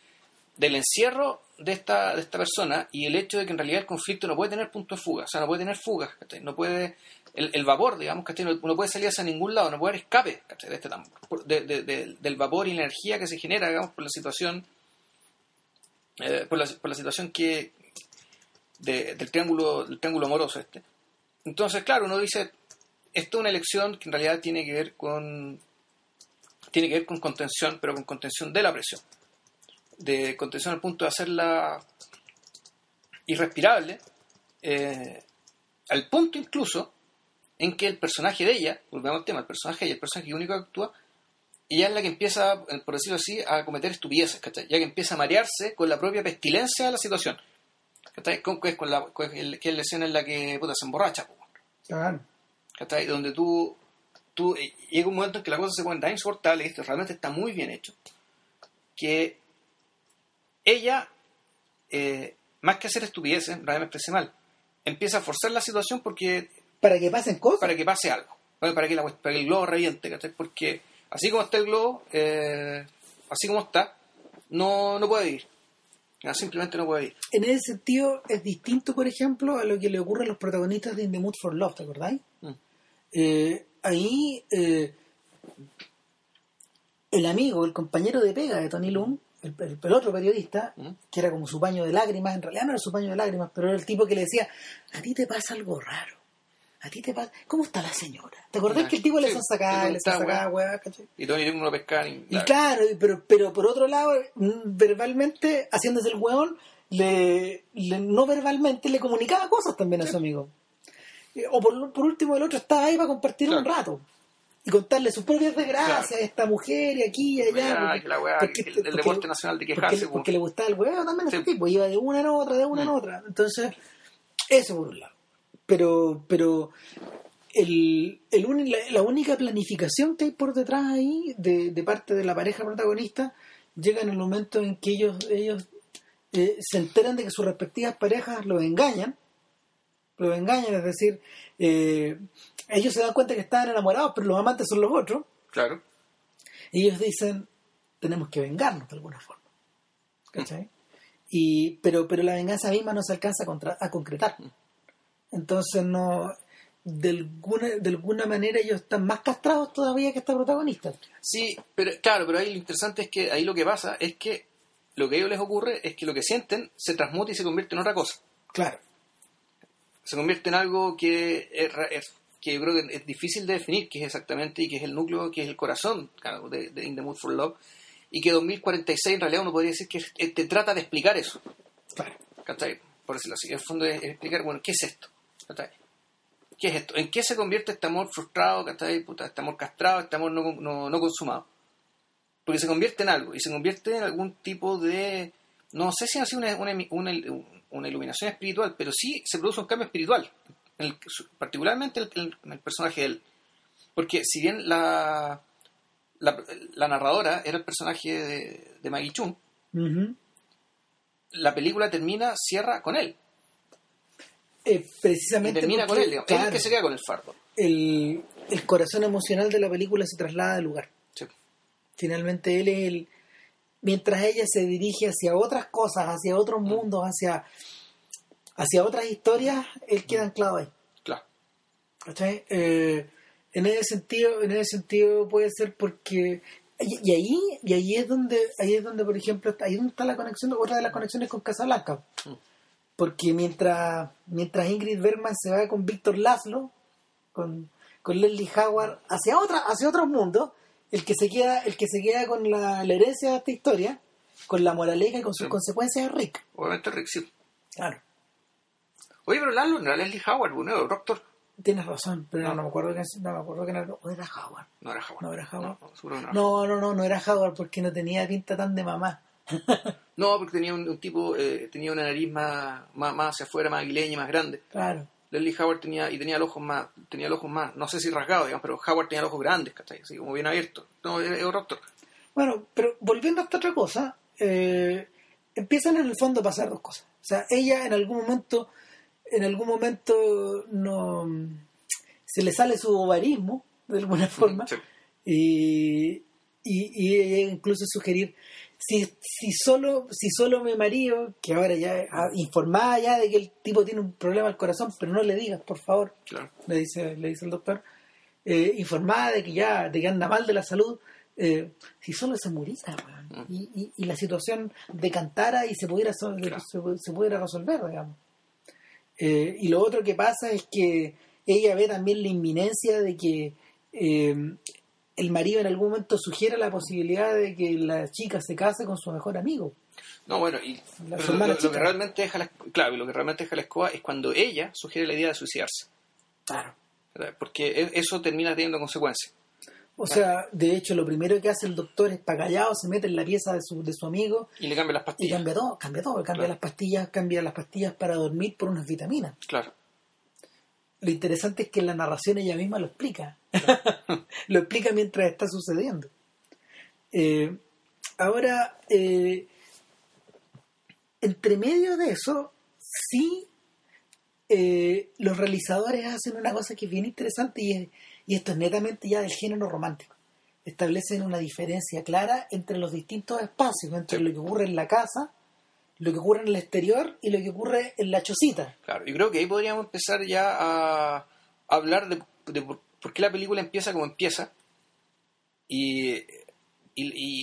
del encierro de esta, de esta persona y el hecho de que en realidad el conflicto no puede tener punto de fuga, o sea, no puede tener fugas, no puede, el, el vapor, digamos, ¿cachai? No, puede salir hacia ningún lado, no puede haber escape de este de- de- de- del vapor y la energía que se genera, digamos, por la situación, eh, por, la, por la situación que de- del triángulo, del triángulo amoroso este. Entonces, claro, uno dice, esto es una elección que en realidad tiene que ver con tiene que ver con contención, pero con contención de la presión. De contención al punto de hacerla irrespirable, eh, al punto incluso en que el personaje de ella, volvemos al tema, el personaje de ella, el personaje único que actúa, ella es la que empieza, eh, por decirlo así, a cometer estupideces. Ya que empieza a marearse con la propia pestilencia de la situación. ¿Cachai? Con, con la, con que es la escena en la que puta, se emborracha. Claro. ¿Cachai? Donde tú, tú eh, llega un momento en que la cosa se pone tan insoportable y esto realmente está muy bien hecho, que ella, eh, más que hacer estupideces, realmente me expresé mal, empieza a forzar la situación porque Para que pasen cosas. para que pase algo, para que, la, para que el globo reviente, ¿cachai? Porque así como está el globo, eh, así como está, no, no puede ir. Simplemente no puede ir. En ese sentido es distinto, por ejemplo, a lo que le ocurre a los protagonistas de In the Mood for Love, ¿te acordáis? Eh, ahí eh, el amigo, el compañero de pega de Tony Loom, el, el- el otro periodista, Mm. que era como su paño de lágrimas, en realidad no era su paño de lágrimas, pero era el tipo que le decía, a ti te pasa algo raro. A ti te pasa... ¿Cómo está la señora? ¿Te acordás Ah, que el tipo le sí, sacada, le sacada, weá, ¿cachai? Y Tony Leung no lo pesca ni... Y claro, pero, pero por otro lado, mm, verbalmente, haciéndose el weón, le, le- no verbalmente le comunicaba cosas también a su amigo. Eh, O por, por último, el otro estaba ahí para compartir un rato y contarle sus propias desgracias Claro. a esta mujer y aquí y allá. Ay, porque- que la weá, porque- el, el porque- deporte nacional de porque, quejarse. le- po. porque le gustaba el huevo también a ese tipo, iba de una en otra, de una en Mm. otra. Entonces, eso por un lado. Pero, pero el, el la, la única planificación que hay por detrás ahí, de, de parte de la pareja protagonista, llega en el momento en que ellos, ellos eh, se enteran de que sus respectivas parejas los engañan. Los engañan, es decir, eh, ellos se dan cuenta que estaban enamorados, pero los amantes son los otros. Claro. Y ellos dicen, tenemos que vengarnos de alguna forma. ¿Cachai? Y, pero, pero la venganza misma no se alcanza a, contra- a concretar. Entonces no... De alguna, de alguna manera ellos están más castrados todavía que esta protagonista. Sí, pero claro, pero ahí lo interesante es que ahí lo que pasa es que lo que a ellos les ocurre es que lo que sienten se transmuta y se convierte en otra cosa. Claro. Se convierte en algo que es, que yo creo que es difícil de definir, que es exactamente y que es el núcleo, que es el corazón claro, de, de In the Mood for Love, y que 2046 en realidad uno podría decir que es- te trata de explicar eso. Claro. ¿cachai? Por decirlo así. En el fondo es, es explicar, bueno, ¿qué es esto? ¿cachai? ¿Qué es esto? ¿En qué se convierte este amor frustrado, ¿cachai? Puta, este amor castrado, este amor no, no, no consumado? Porque se convierte en algo, y se convierte en algún tipo de... No sé si ha sido una, una, una- una iluminación espiritual, pero sí se produce un cambio espiritual, en el- particularmente el- en el personaje de él. Porque si bien la, la, la narradora era el personaje de, de Maggie Chung, la película termina, cierra con él. Eh, Y precisamente termina con él, digamos. Él claro, que se queda con el fardo. el, el corazón emocional de la película se traslada al lugar. Sí. Finalmente él es el... Mientras ella se dirige hacia otras cosas, hacia otros Mm. mundos, hacia, hacia otras historias, él queda anclado ahí. Claro. Eh, en ese sentido, en ese sentido puede ser porque y, y ahí y ahí es donde ahí es donde por ejemplo ahí donde está la conexión otra de las conexiones con Casablanca Mm. porque mientras mientras Ingrid Bergman se va con Víctor Laszlo con, con Leslie Howard hacia otra hacia otros mundos el que se queda el que se queda con la, la herencia de esta historia con la moraleja y con sus Sí. consecuencias es Rick Obviamente Rick, sí. claro Oye, pero Lalo no era Leslie Howard, bueno, era Doctor. tienes razón pero no, No. no me acuerdo que no me acuerdo que era, o era Howard No era Howard. No era Howard. No, no, No, no, no, no era Howard porque no tenía pinta tan de mamá. [LAUGHS] No, porque tenía un, un tipo, eh, tenía una nariz más, más, más hacia afuera, más aguileña, más grande. Claro. Leslie Howard tenía, y tenía los ojos más, tenía los ojos más, no sé si rasgados, digamos, pero Howard tenía los ojos grandes, ¿cachai? Así como bien abiertos. No, es otro actor. Bueno, pero volviendo a esta otra cosa, eh, empiezan en el fondo a pasar dos cosas. O sea, ella en algún momento, en algún momento no se le sale su ovarismo, de alguna forma, Sí. y, y, y ella incluso sugerir si, si solo si solo mi marido que ahora ya ah, informada ya de que el tipo tiene un problema al corazón pero no le digas por favor Claro. le dice le dice el doctor eh, informada de que ya de que anda mal de la salud eh, si solo se muriera y, y, y la situación decantara y se pudiera so- Claro. se, se pudiera resolver digamos Eh, y lo otro que pasa es que ella ve también la inminencia de que el marido en algún momento sugiera la posibilidad de que la chica se case con su mejor amigo. No, bueno, y La pero su lo, que realmente deja la, claro, y lo que realmente deja la escoba es cuando ella sugiere la idea de suicidarse. Claro. ¿verdad? Porque e- eso termina teniendo consecuencias. O sea, de hecho, lo primero que hace el doctor es para callado, se mete en la pieza de su, de su amigo Y le cambia las y pastillas. cambia todo, cambia todo, cambia Claro. las pastillas, cambia las pastillas para dormir por unas vitaminas. Claro. Lo interesante es que en la narración ella misma lo explica. [LAUGHS] lo explica mientras está sucediendo. Eh, ahora, eh, entre medio de eso, sí, eh, los realizadores hacen una cosa que es bien interesante y, es- y esto es netamente ya del género romántico. Establecen una diferencia clara entre los distintos espacios, entre Sí. lo que ocurre en la casa, lo que ocurre en el exterior y lo que ocurre en la chocita. Claro, yo creo que ahí podríamos empezar ya a hablar de, de por, qué la película empieza como empieza y, y,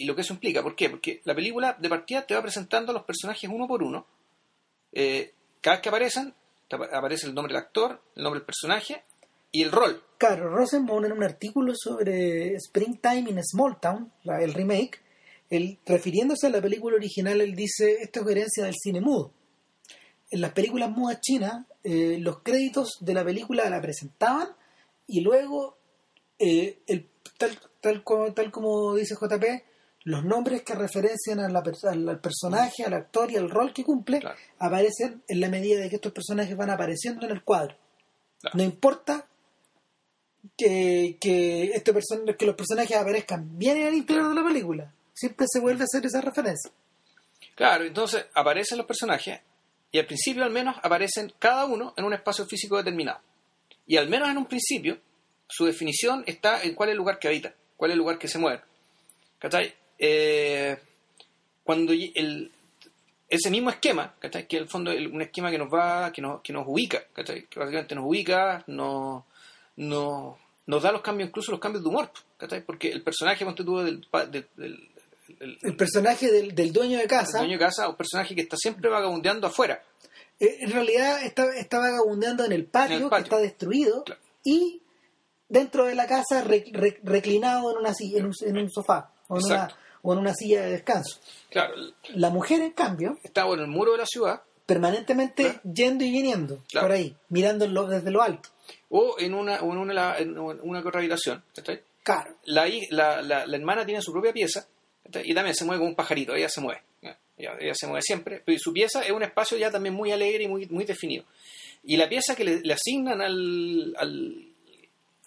y lo que eso implica. ¿Por qué? Porque la película de partida te va presentando a los personajes uno por uno. Eh, cada vez que aparecen, aparece el nombre del actor, el nombre del personaje y el rol. Claro, Rosenbaum en un artículo sobre Springtime in Small Town, la- el remake, él, refiriéndose a la película original, él dice, esto es herencia del cine mudo. En las películas mudas chinas, eh, los créditos de la película la presentaban y luego, eh, el, tal, tal, como, tal como dice JP, los nombres que referencian a la pers- al, al personaje, al actor y al rol que cumple, Claro. aparecen en la medida de que estos personajes van apareciendo en el cuadro. Claro. No importa que, que, este person- que los personajes aparezcan bien en el interior de la película. Siempre se vuelve a hacer esa referencia. Claro, entonces aparecen los personajes y al principio al menos aparecen cada uno en un espacio físico determinado. Y al menos en un principio su definición está en cuál es el lugar que habita, cuál es el lugar que se mueve. ¿Cachai? Eh, cuando el, ese mismo esquema, ¿cachai? que en el fondo es un esquema que nos va, que nos, que nos ubica, ¿cachai? que básicamente nos ubica, nos, nos, nos da los cambios, incluso los cambios de humor, ¿cachai? porque el personaje tú, del, del, del- El personaje del, del dueño de el casa, dueño de casa, un personaje que está siempre vagabundeando afuera. eh, en realidad está, está vagabundeando en el patio, En el que está destruido, Claro. y dentro de la casa re- re- reclinado en una silla, en un, en un sofá o en, una, o en una silla de descanso. Claro, La mujer, en cambio, estaba en el muro de la ciudad permanentemente Claro. yendo y viniendo Claro. por ahí, mirándolo desde lo alto. o en una, o en una, en una. Claro. La, la, la, hermana tiene su propia pieza. Y también se mueve como un pajarito, ella se mueve. Ella, ella se mueve siempre, pero su pieza es un espacio ya también muy alegre y muy, muy definido. Y la pieza que le, le asignan al, al,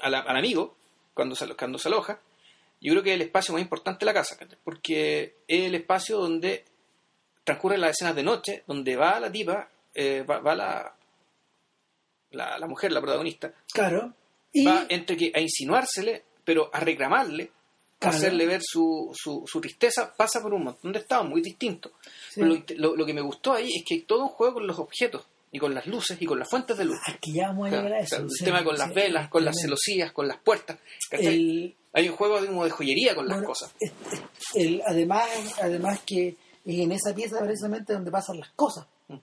al, al amigo cuando se, cuando se aloja, yo creo que es el espacio más importante de la casa, porque es el espacio donde transcurren las escenas de noche, donde va la tipa, eh, va, va la, la, la mujer, la protagonista, Claro. Y va entre que a insinuársele, pero a reclamarle, Claro. hacerle ver su, su, su tristeza, pasa por un montón de estados muy distintos. Sí. Pero lo, lo- lo que me gustó ahí es que hay todo un juego con los objetos, y con las luces, y con las fuentes de luz. Ah, que ya vamos a llegar a o sea, eso. el sí, tema con las velas, con las celosías, con las puertas. Hay un juego de, como de joyería con las cosas. el- además, además que es en esa pieza precisamente donde pasan las cosas. Mm.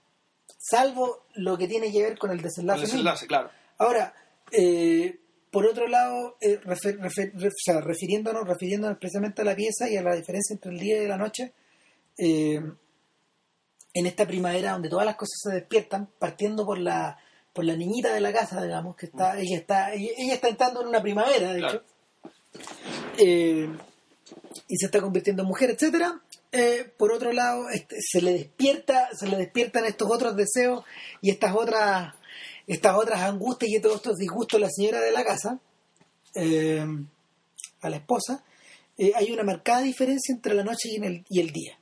Salvo lo que tiene que ver con el El desenlace. mismo. desenlace, claro. Ahora, eh, por otro lado, eh, refer- refer- ref- o sea, refiriéndonos, refiriéndonos precisamente a la pieza y a la diferencia entre el día y la noche, eh, en esta primavera donde todas las cosas se despiertan, partiendo por la por la niñita de la casa, digamos, que está, ella está, ella, ella está entrando en una primavera, de Claro. hecho, eh, y se está convirtiendo en mujer, etcétera. Eh, por otro lado, este, se le despierta, se le despiertan estos otros deseos y estas otras estas otras angustias y todos estos disgustos de la señora de la casa, eh, a la esposa, eh, hay una marcada diferencia entre la noche y, en el, y el día.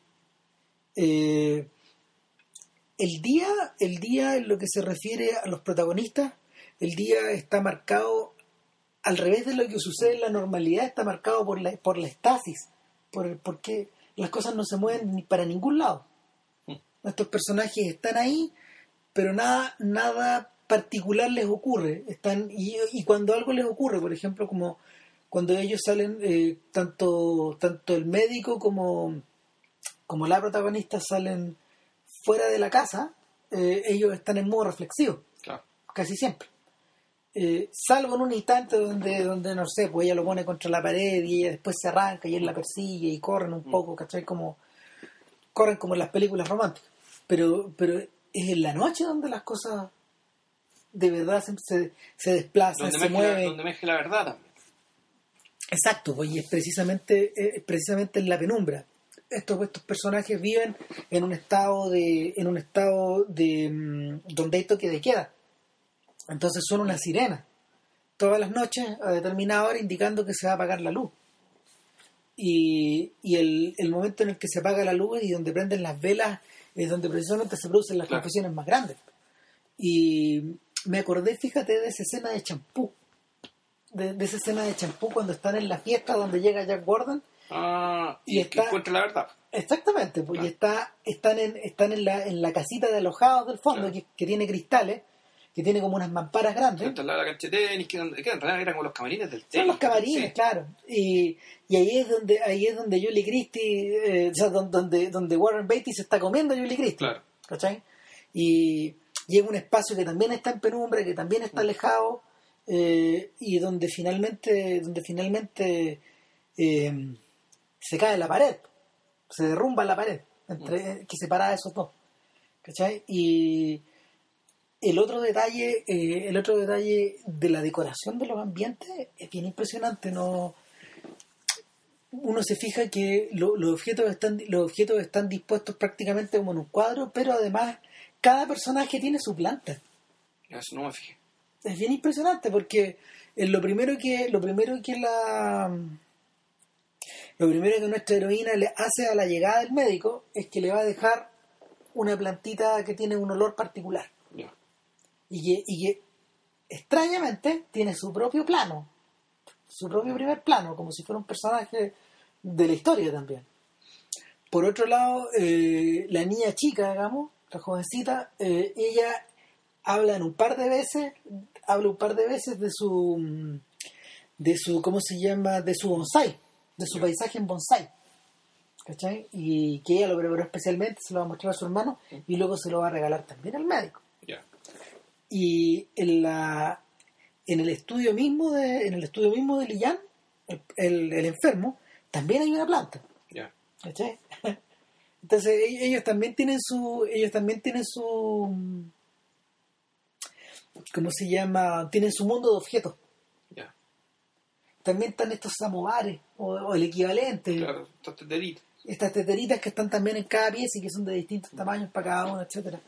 Eh, el día, el día en lo que se refiere a los protagonistas, el día está marcado al revés de lo que sucede en la normalidad, está marcado por la, por la estasis, por porque las cosas no se mueven ni para ningún lado. Estos personajes están ahí, pero nada, nada particular les ocurre. Están, y, y cuando algo les ocurre, por ejemplo, como cuando ellos salen, eh, tanto, tanto el médico como, como la protagonista salen fuera de la casa, eh, ellos están en modo reflexivo, casi siempre. Eh, salvo en un instante donde, donde, no sé, pues ella lo pone contra la pared y ella después se arranca y él la persigue y corren un mm. poco, ¿cachai? Como, corren como en las películas románticas. Pero, pero es en la noche donde las cosas de verdad se, se, desplazan, se mueven. Donde mezcla la verdad también. Exacto, pues, y es precisamente, es precisamente en la penumbra. Estos, estos personajes viven en un estado de, en un estado de mm, donde hay toque de queda. Entonces son una sirena. Todas las noches, a determinada hora, indicando que se va a apagar la luz. Y, y el, el, momento en el que se apaga la luz y donde prenden las velas es donde precisamente se producen las confesiones más grandes. Y me acordé, fíjate, de esa escena de champú de, esa escena de champú cuando están en la fiesta donde llega Jack Gordon. Ah, y, está, encuentra la verdad. Exactamente, pues está, están, en, están en, la, en la casita de alojados del fondo que, tiene cristales, que tiene como unas mamparas grandes. la cancha de tenis, que, eran como los camarines del tenis. Son los camarines, claro. Y, y, ahí es donde ahí es donde Julie Christie, eh, o sea, donde, donde Warren Beatty se está comiendo a Julie Christie. Claro. ¿Cachai? Y, es un espacio que también está en penumbra, que también está mm. alejado eh, y donde finalmente, donde finalmente eh, se cae la pared, se derrumba la pared entre, mm. que separa a esos dos. ¿Cachai? Y el otro detalle, eh, el otro detalle de la decoración de los ambientes es bien impresionante, no uno se fija que los objetos están los objetos están dispuestos prácticamente como en un cuadro, pero además cada personaje tiene su planta. Eso no me fijé. Es bien impresionante porque lo primero que lo primero que la lo primero que nuestra heroína le hace a la llegada del médico es que le va a dejar una plantita que tiene un olor particular. Y, que, y que extrañamente tiene su propio plano su propio primer plano como si fuera un personaje de la historia también. Por otro lado eh, la niña chica digamos la jovencita eh, ella hablan un par de veces, habla un par de veces de su, de su, ¿cómo se llama? De su bonsai, de su paisaje en bonsai. ¿Cachai? Y que ella lo preparó especialmente, se lo va a mostrar a su hermano y luego se lo va a regalar también al médico. Y en la en el estudio mismo de en el estudio mismo de Lillán, el, el, enfermo, también hay una planta. ¿Cachai? [LAUGHS] Entonces e-, ellos también tienen su ellos también tienen su ¿cómo se llama? Tienen su mundo de objetos. También están estos samovares, o, el equivalente. Claro, estas teteritas. Estas teteritas que están también en cada pieza y que son de distintos tamaños para cada uno, etcétera.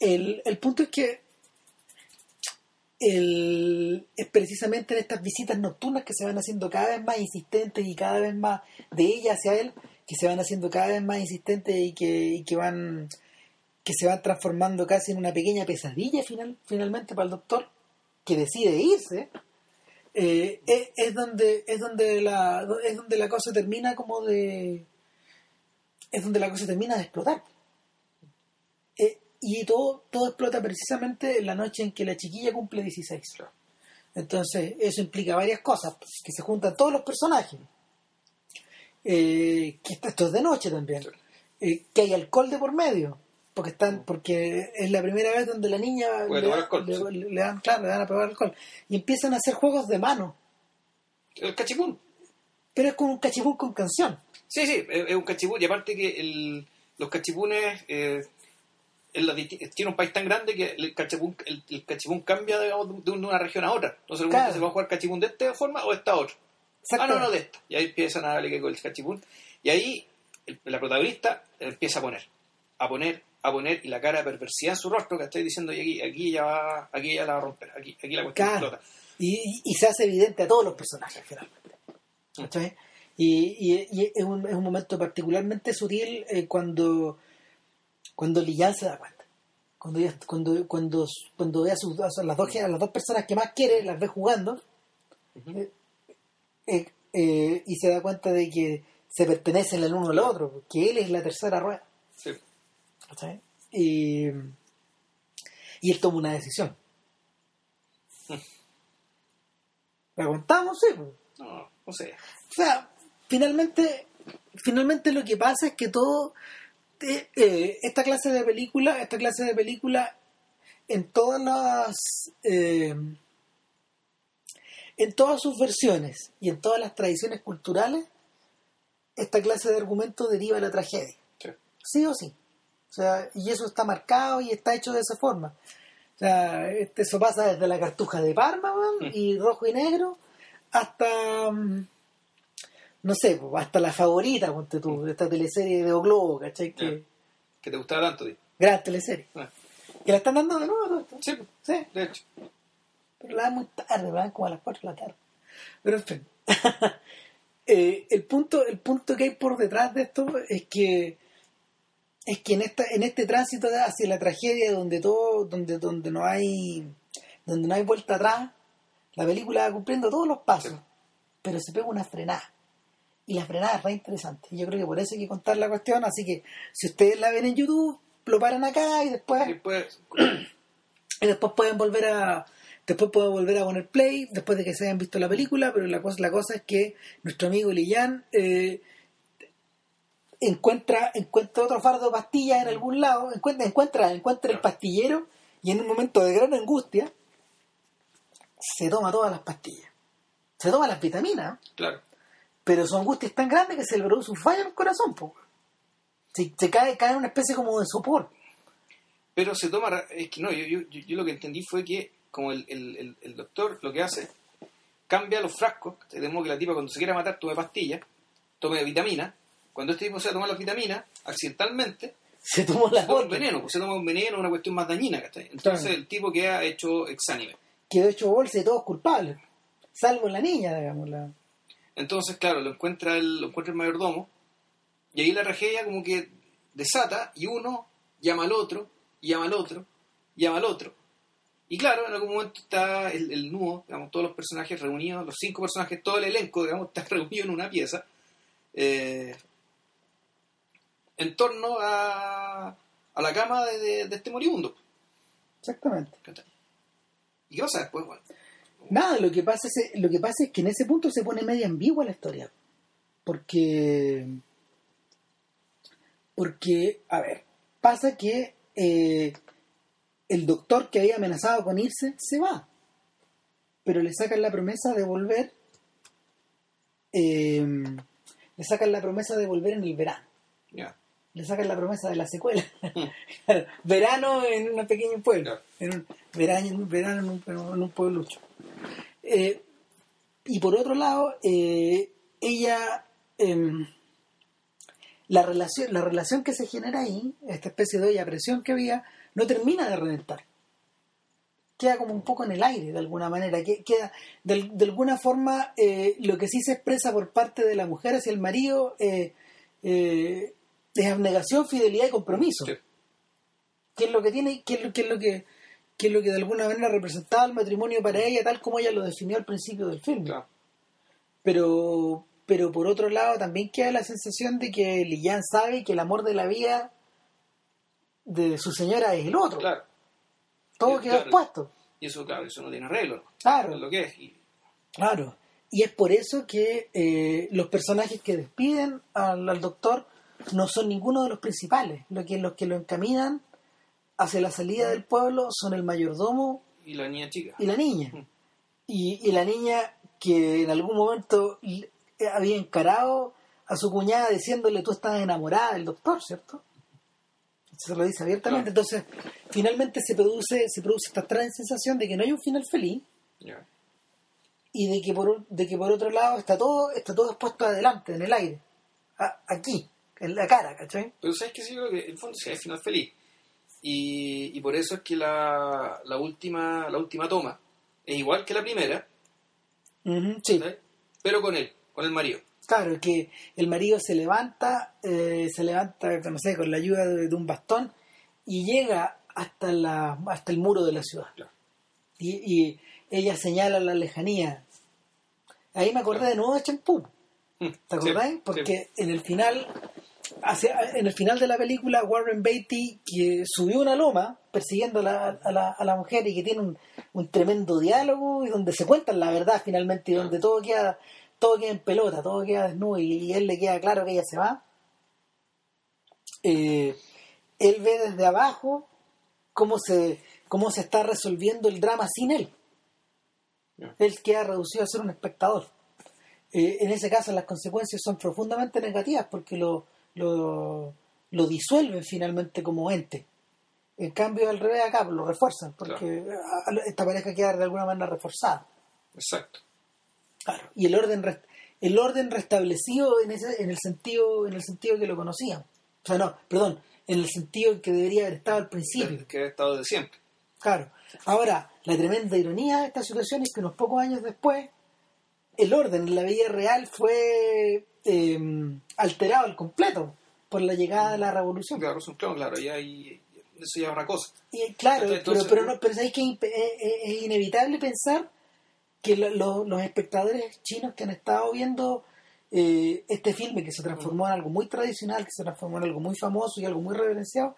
El, el punto es que el, es precisamente en estas visitas nocturnas que se van haciendo cada vez más insistentes y cada vez más de ella hacia él, que se van haciendo cada vez más insistentes y que, que van que se van transformando casi en una pequeña pesadilla final, finalmente para el doctor, que decide irse, eh, es, donde es donde la es donde la cosa termina como de es donde la cosa termina de explotar. Eh, y todo todo explota precisamente en la noche en que la chiquilla cumple 16 entonces eso implica varias cosas que se juntan todos los personajes eh, que esto es de noche también. Que hay alcohol de por medio porque están porque es la primera vez donde la niña le, dan claro le dan a probar alcohol. Y empiezan a hacer juegos de mano. El cachipún. Pero es como un cachipún con canción. Sí sí es un cachipún. Y aparte que el, los cachipunes eh, tiene un país tan grande que el cachipún, el, cachipún cambia de, una región a otra. Entonces se va a jugar cachipún de esta forma o de esta otra ah no no de esta y ahí empiezan a darle con el cachipún y ahí la protagonista empieza a poner a poner a poner y la cara de perversidad en su rostro que estoy diciendo y aquí, aquí ya va, aquí ya la va a romper, aquí, aquí la cuestión Claro. explota. Y, y- y se hace evidente a todos los personajes, finalmente. ¿Cachai? Y, y- y es, un, es un momento particularmente sutil eh, cuando, cuando Lian se da cuenta. Cuando, ella- cuando, cuando, cuando ve a, sus, a las, dos, a las dos personas que más quiere, las ve jugando, Ujú. eh, eh, y se da cuenta de que se pertenecen el uno al otro, que él es la tercera rueda. Sí. ¿cachai? Y, y él toma una decisión. [LAUGHS] ¿La aguantamos? Sí. No, no sé. O sea, finalmente, finalmente lo que pasa es que todo, eh, eh, esta clase de película, esta clase de película, en todas las, eh, en todas sus versiones y en todas las tradiciones culturales, esta clase de argumento deriva de la tragedia, Sí. sí o sí. O sea, y eso está marcado y está hecho de esa forma. O sea, este, eso pasa desde la cartuja de Parma, man, Mm. y rojo y negro, hasta, mm, no sé, hasta la favorita, ponte tú, esta teleserie de O Globo, ¿cachai? Que, Ya. Que te gustaba tanto, tío. Gran teleserie. Ah, Que la están dando de nuevo, todo esto. Sí, Sí, de hecho. Pero la muy tarde, la dan como a las 4 de la tarde. Pero en fin. [LAUGHS] Eh, el, punto, el punto que hay por detrás de esto es que es que en esta en este tránsito hacia la tragedia donde todo donde donde no hay donde no hay vuelta atrás la película va cumpliendo todos los pasos Sí. pero se pega una frenada y la frenada es re interesante yo creo que por eso hay que contar la cuestión así que si ustedes la ven en YouTube lo paran acá y después Y después, [CLEARS THROAT] y después pueden volver a después pueden volver a poner play después de que se hayan visto la película pero la cosa la cosa es que nuestro amigo Liyan eh, encuentra encuentra otro fardo de pastillas en algún lado encuentra encuentra encuentra el pastillero y en un momento de gran angustia se toma todas las pastillas se toma las vitaminas claro. pero su angustia es tan grande que se le produce un fallo en el corazón po. se, se cae cae en una especie como de sopor Pero se toma. Es que no, yo, yo, yo, yo lo que entendí fue que, como el, el, el, doctor lo que hace, cambia los frascos. De modo que la tipa, cuando se quiera matar, tome pastillas, tome vitamina. Cuando este tipo se va a tomar las vitaminas, accidentalmente, se tomó se la toma un veneno, pues se toma un veneno, una cuestión más dañina. Entonces Claro. el tipo queda hecho exánime. quedó hecho bolsa y todos culpables, salvo la niña, digamos. La... Entonces, claro, lo encuentra el, lo encuentra el mayordomo, y ahí la tragedia como que desata, y uno llama al otro, llama al otro, llama al otro. Y claro, en algún momento está el, el nudo, digamos, todos los personajes reunidos, los cinco personajes, todo el elenco, digamos, está [LAUGHS] reunido en una pieza, eh, en torno a, a la cama de, de- de este moribundo. Exactamente. ¿Y qué pasa después? Bueno, Nada, lo que, pasa es, lo que pasa es que en ese punto se pone media ambigua la historia. Porque. Porque, a ver, pasa que eh, el doctor que había amenazado con irse se va. Pero le sacan la promesa de volver. eh, le sacan la promesa de volver en el verano. le sacan la promesa de la secuela. Claro, [LAUGHS] verano en un pequeño pueblo. En un, verano, en un, verano en un, en un pueblucho. Eh, y por otro lado, eh, ella. em, la, relación, la relación que se genera ahí, esta especie de olla presión que había, no termina de reventar. Queda como un poco en el aire, de alguna manera. Que, queda, de, de alguna forma, eh, lo que sí se expresa por parte de la mujer hacia el marido eh, eh, es abnegación, fidelidad y compromiso. Sí. Que es lo que tiene, que es lo, que es lo que que es lo que de alguna manera representaba el matrimonio para ella, tal como ella lo definió al principio del film. Claro. Pero, pero por otro lado también queda la sensación de que Lian sabe que el amor de la vida de su señora es el otro. Claro. Todo claro. expuesto. Y eso, claro, eso no tiene arreglo. Claro. Es lo que es. Y, Claro. Y es por eso que eh, los personajes que despiden al, al doctor no son ninguno de los principales. Lo que, los que lo encaminan hacia la salida del pueblo son el mayordomo y la niña chica. y la niña. Mm. Y, y la niña que en algún momento había encarado a su cuñada diciéndole tú estás enamorada del doctor, ¿cierto? Se lo dice abiertamente. Entonces, finalmente se produce, se produce esta extraña sensación de que no hay un final feliz y de que por, de que por otro lado está todo, está todo expuesto adelante, en el aire. A- aquí, en la cara, ¿cachai? Pero sabes que sí, yo creo que en fondo sí hay final feliz. Y, y por eso es que la, la, última, la última toma es igual que la primera. ¿sí? pero con él, con el marido. Claro, que el marido se levanta, eh, se levanta, no sé, con la ayuda de, de un bastón y llega hasta, la, hasta el muro de la ciudad. Claro. Y, y ella señala la lejanía. Ahí me acordé de nuevo de champú. ¿Te acordáis? Sí, Porque en el final, en el final de la película, Warren Beatty, que subió una loma persiguiendo a la, a la, a la mujer y que tiene un, un tremendo diálogo y donde se cuentan la verdad finalmente y donde todo queda, todo queda en pelota, todo queda desnudo y, él le queda claro que ella se va. Eh, él ve desde abajo cómo se, cómo se está resolviendo el drama sin él. Él queda reducido a ser un espectador. Eh, en ese caso las consecuencias son profundamente negativas porque lo, lo, lo disuelven finalmente como ente. En cambio, al revés acá lo refuerzan porque esta pareja queda de alguna manera reforzada. Exacto. Claro. Y el orden el orden restablecido en ese en el sentido en el sentido que lo conocían. O sea, no, perdón, en el sentido que debería haber estado al principio. Que ha estado de siempre. Claro. Ahora, la tremenda ironía de esta situación es que unos pocos años después, el orden en la vida real fue eh, alterado al completo por la llegada de la revolución. Claro, claro, claro, ya hay, eso ya es otra cosa. Y claro, Entonces- pero, pero, no, pero ¿sabéis que es, impe- es- es- es inevitable pensar que lo- lo- los espectadores chinos que han estado viendo eh, este filme que se transformó en algo muy tradicional, que se transformó en algo muy famoso y algo muy reverenciado,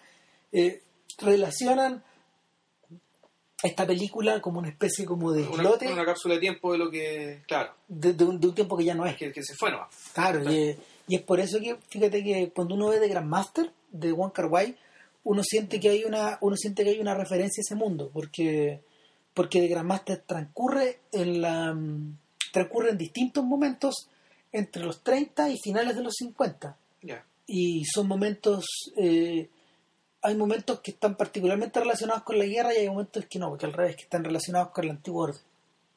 eh, relacionan esta película como una especie como de Una, islote una cápsula de tiempo de lo que, claro, de, de un, de un tiempo que ya no es. que, que se fue nomás. Claro, y, es- y es por eso que, fíjate que cuando uno ve The Grandmaster de Wong Kar Wai, uno siente que hay una, uno siente que hay una referencia a ese mundo, porque, porque The Grandmaster transcurre en la, mm, transcurre en distintos momentos entre los 30 y finales de los 50 Ya. y son momentos eh, hay momentos que están particularmente relacionados con la guerra y hay momentos que no, porque al revés, que están relacionados con el antiguo orden.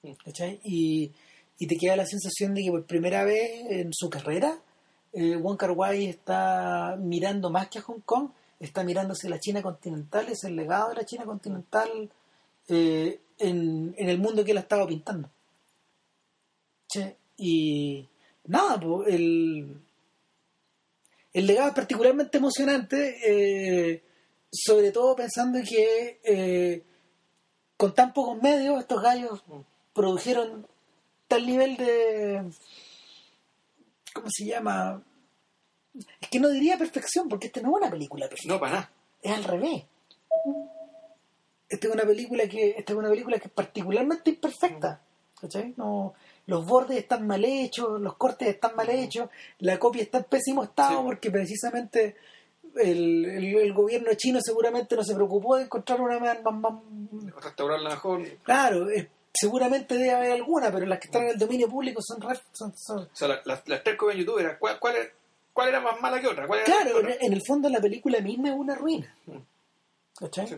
Mm. ¿Cachai? Y, y te queda la sensación de que por primera vez en su carrera, eh, Wong Kar Wai está mirando más que a Hong Kong, está mirándose la China continental, es el legado de la China continental eh, en, en el mundo que él ha estado pintando. Y nada, pues, el, el legado es particularmente emocionante, eh, sobre todo pensando que eh, con tan pocos medios estos gallos produjeron tal nivel de... ¿Cómo se llama? Es que no diría perfección, porque esta no es una película perfecta, No, para nada. es al revés. Esta es una película que, esta es una película que es particularmente imperfecta. ¿cachai? No, los bordes están mal hechos, los cortes están mal hechos, la copia está en pésimo estado Sí. porque precisamente el, el- el gobierno chino seguramente no se preocupó de encontrar una más, Restaurarla mejor. claro, seguramente debe haber alguna, pero las que están en el dominio público son, son, son- O sea, la- la- las tres que ven en YouTube era, ¿cuál, cuál, era, ¿cuál era más mala que otra? ¿Cuál era claro, otra? en el fondo la película misma es una ruina. Mm. ¿Cachai? Sí.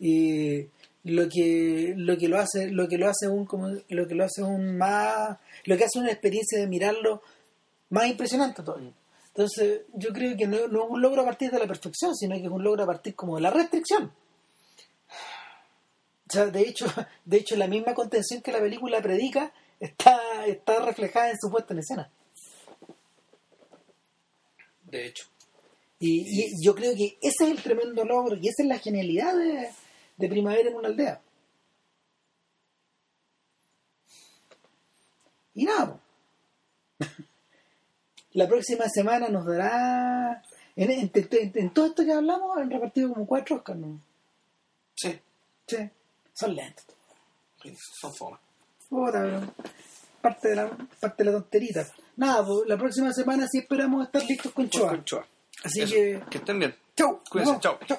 Y lo que lo que lo hace lo que lo hace un como lo que lo hace un más lo que hace una experiencia de mirarlo más impresionante todavía. Entonces yo creo que no, no es un logro a partir de la perfección sino que es un logro a partir como de la restricción. O sea de hecho [LAUGHS] de hecho la misma contención que la película predica está está reflejada en su puesta en escena. De hecho. Y, y yo creo que ese es el tremendo logro y esa es la genialidad de, de Primavera en una aldea. Y nada. [LAUGHS] La próxima semana nos dará. En, en- en- en todo esto que hablamos, han repartido como cuatro Oscars, ¿no? Sí, Sí, son lentos. son parte de la, parte de la tonterita. Nada, pues, la próxima semana sí esperamos estar listos con Choa. Así Eso. que. Que estén bien. Chau. Cuídense, chau. Chau.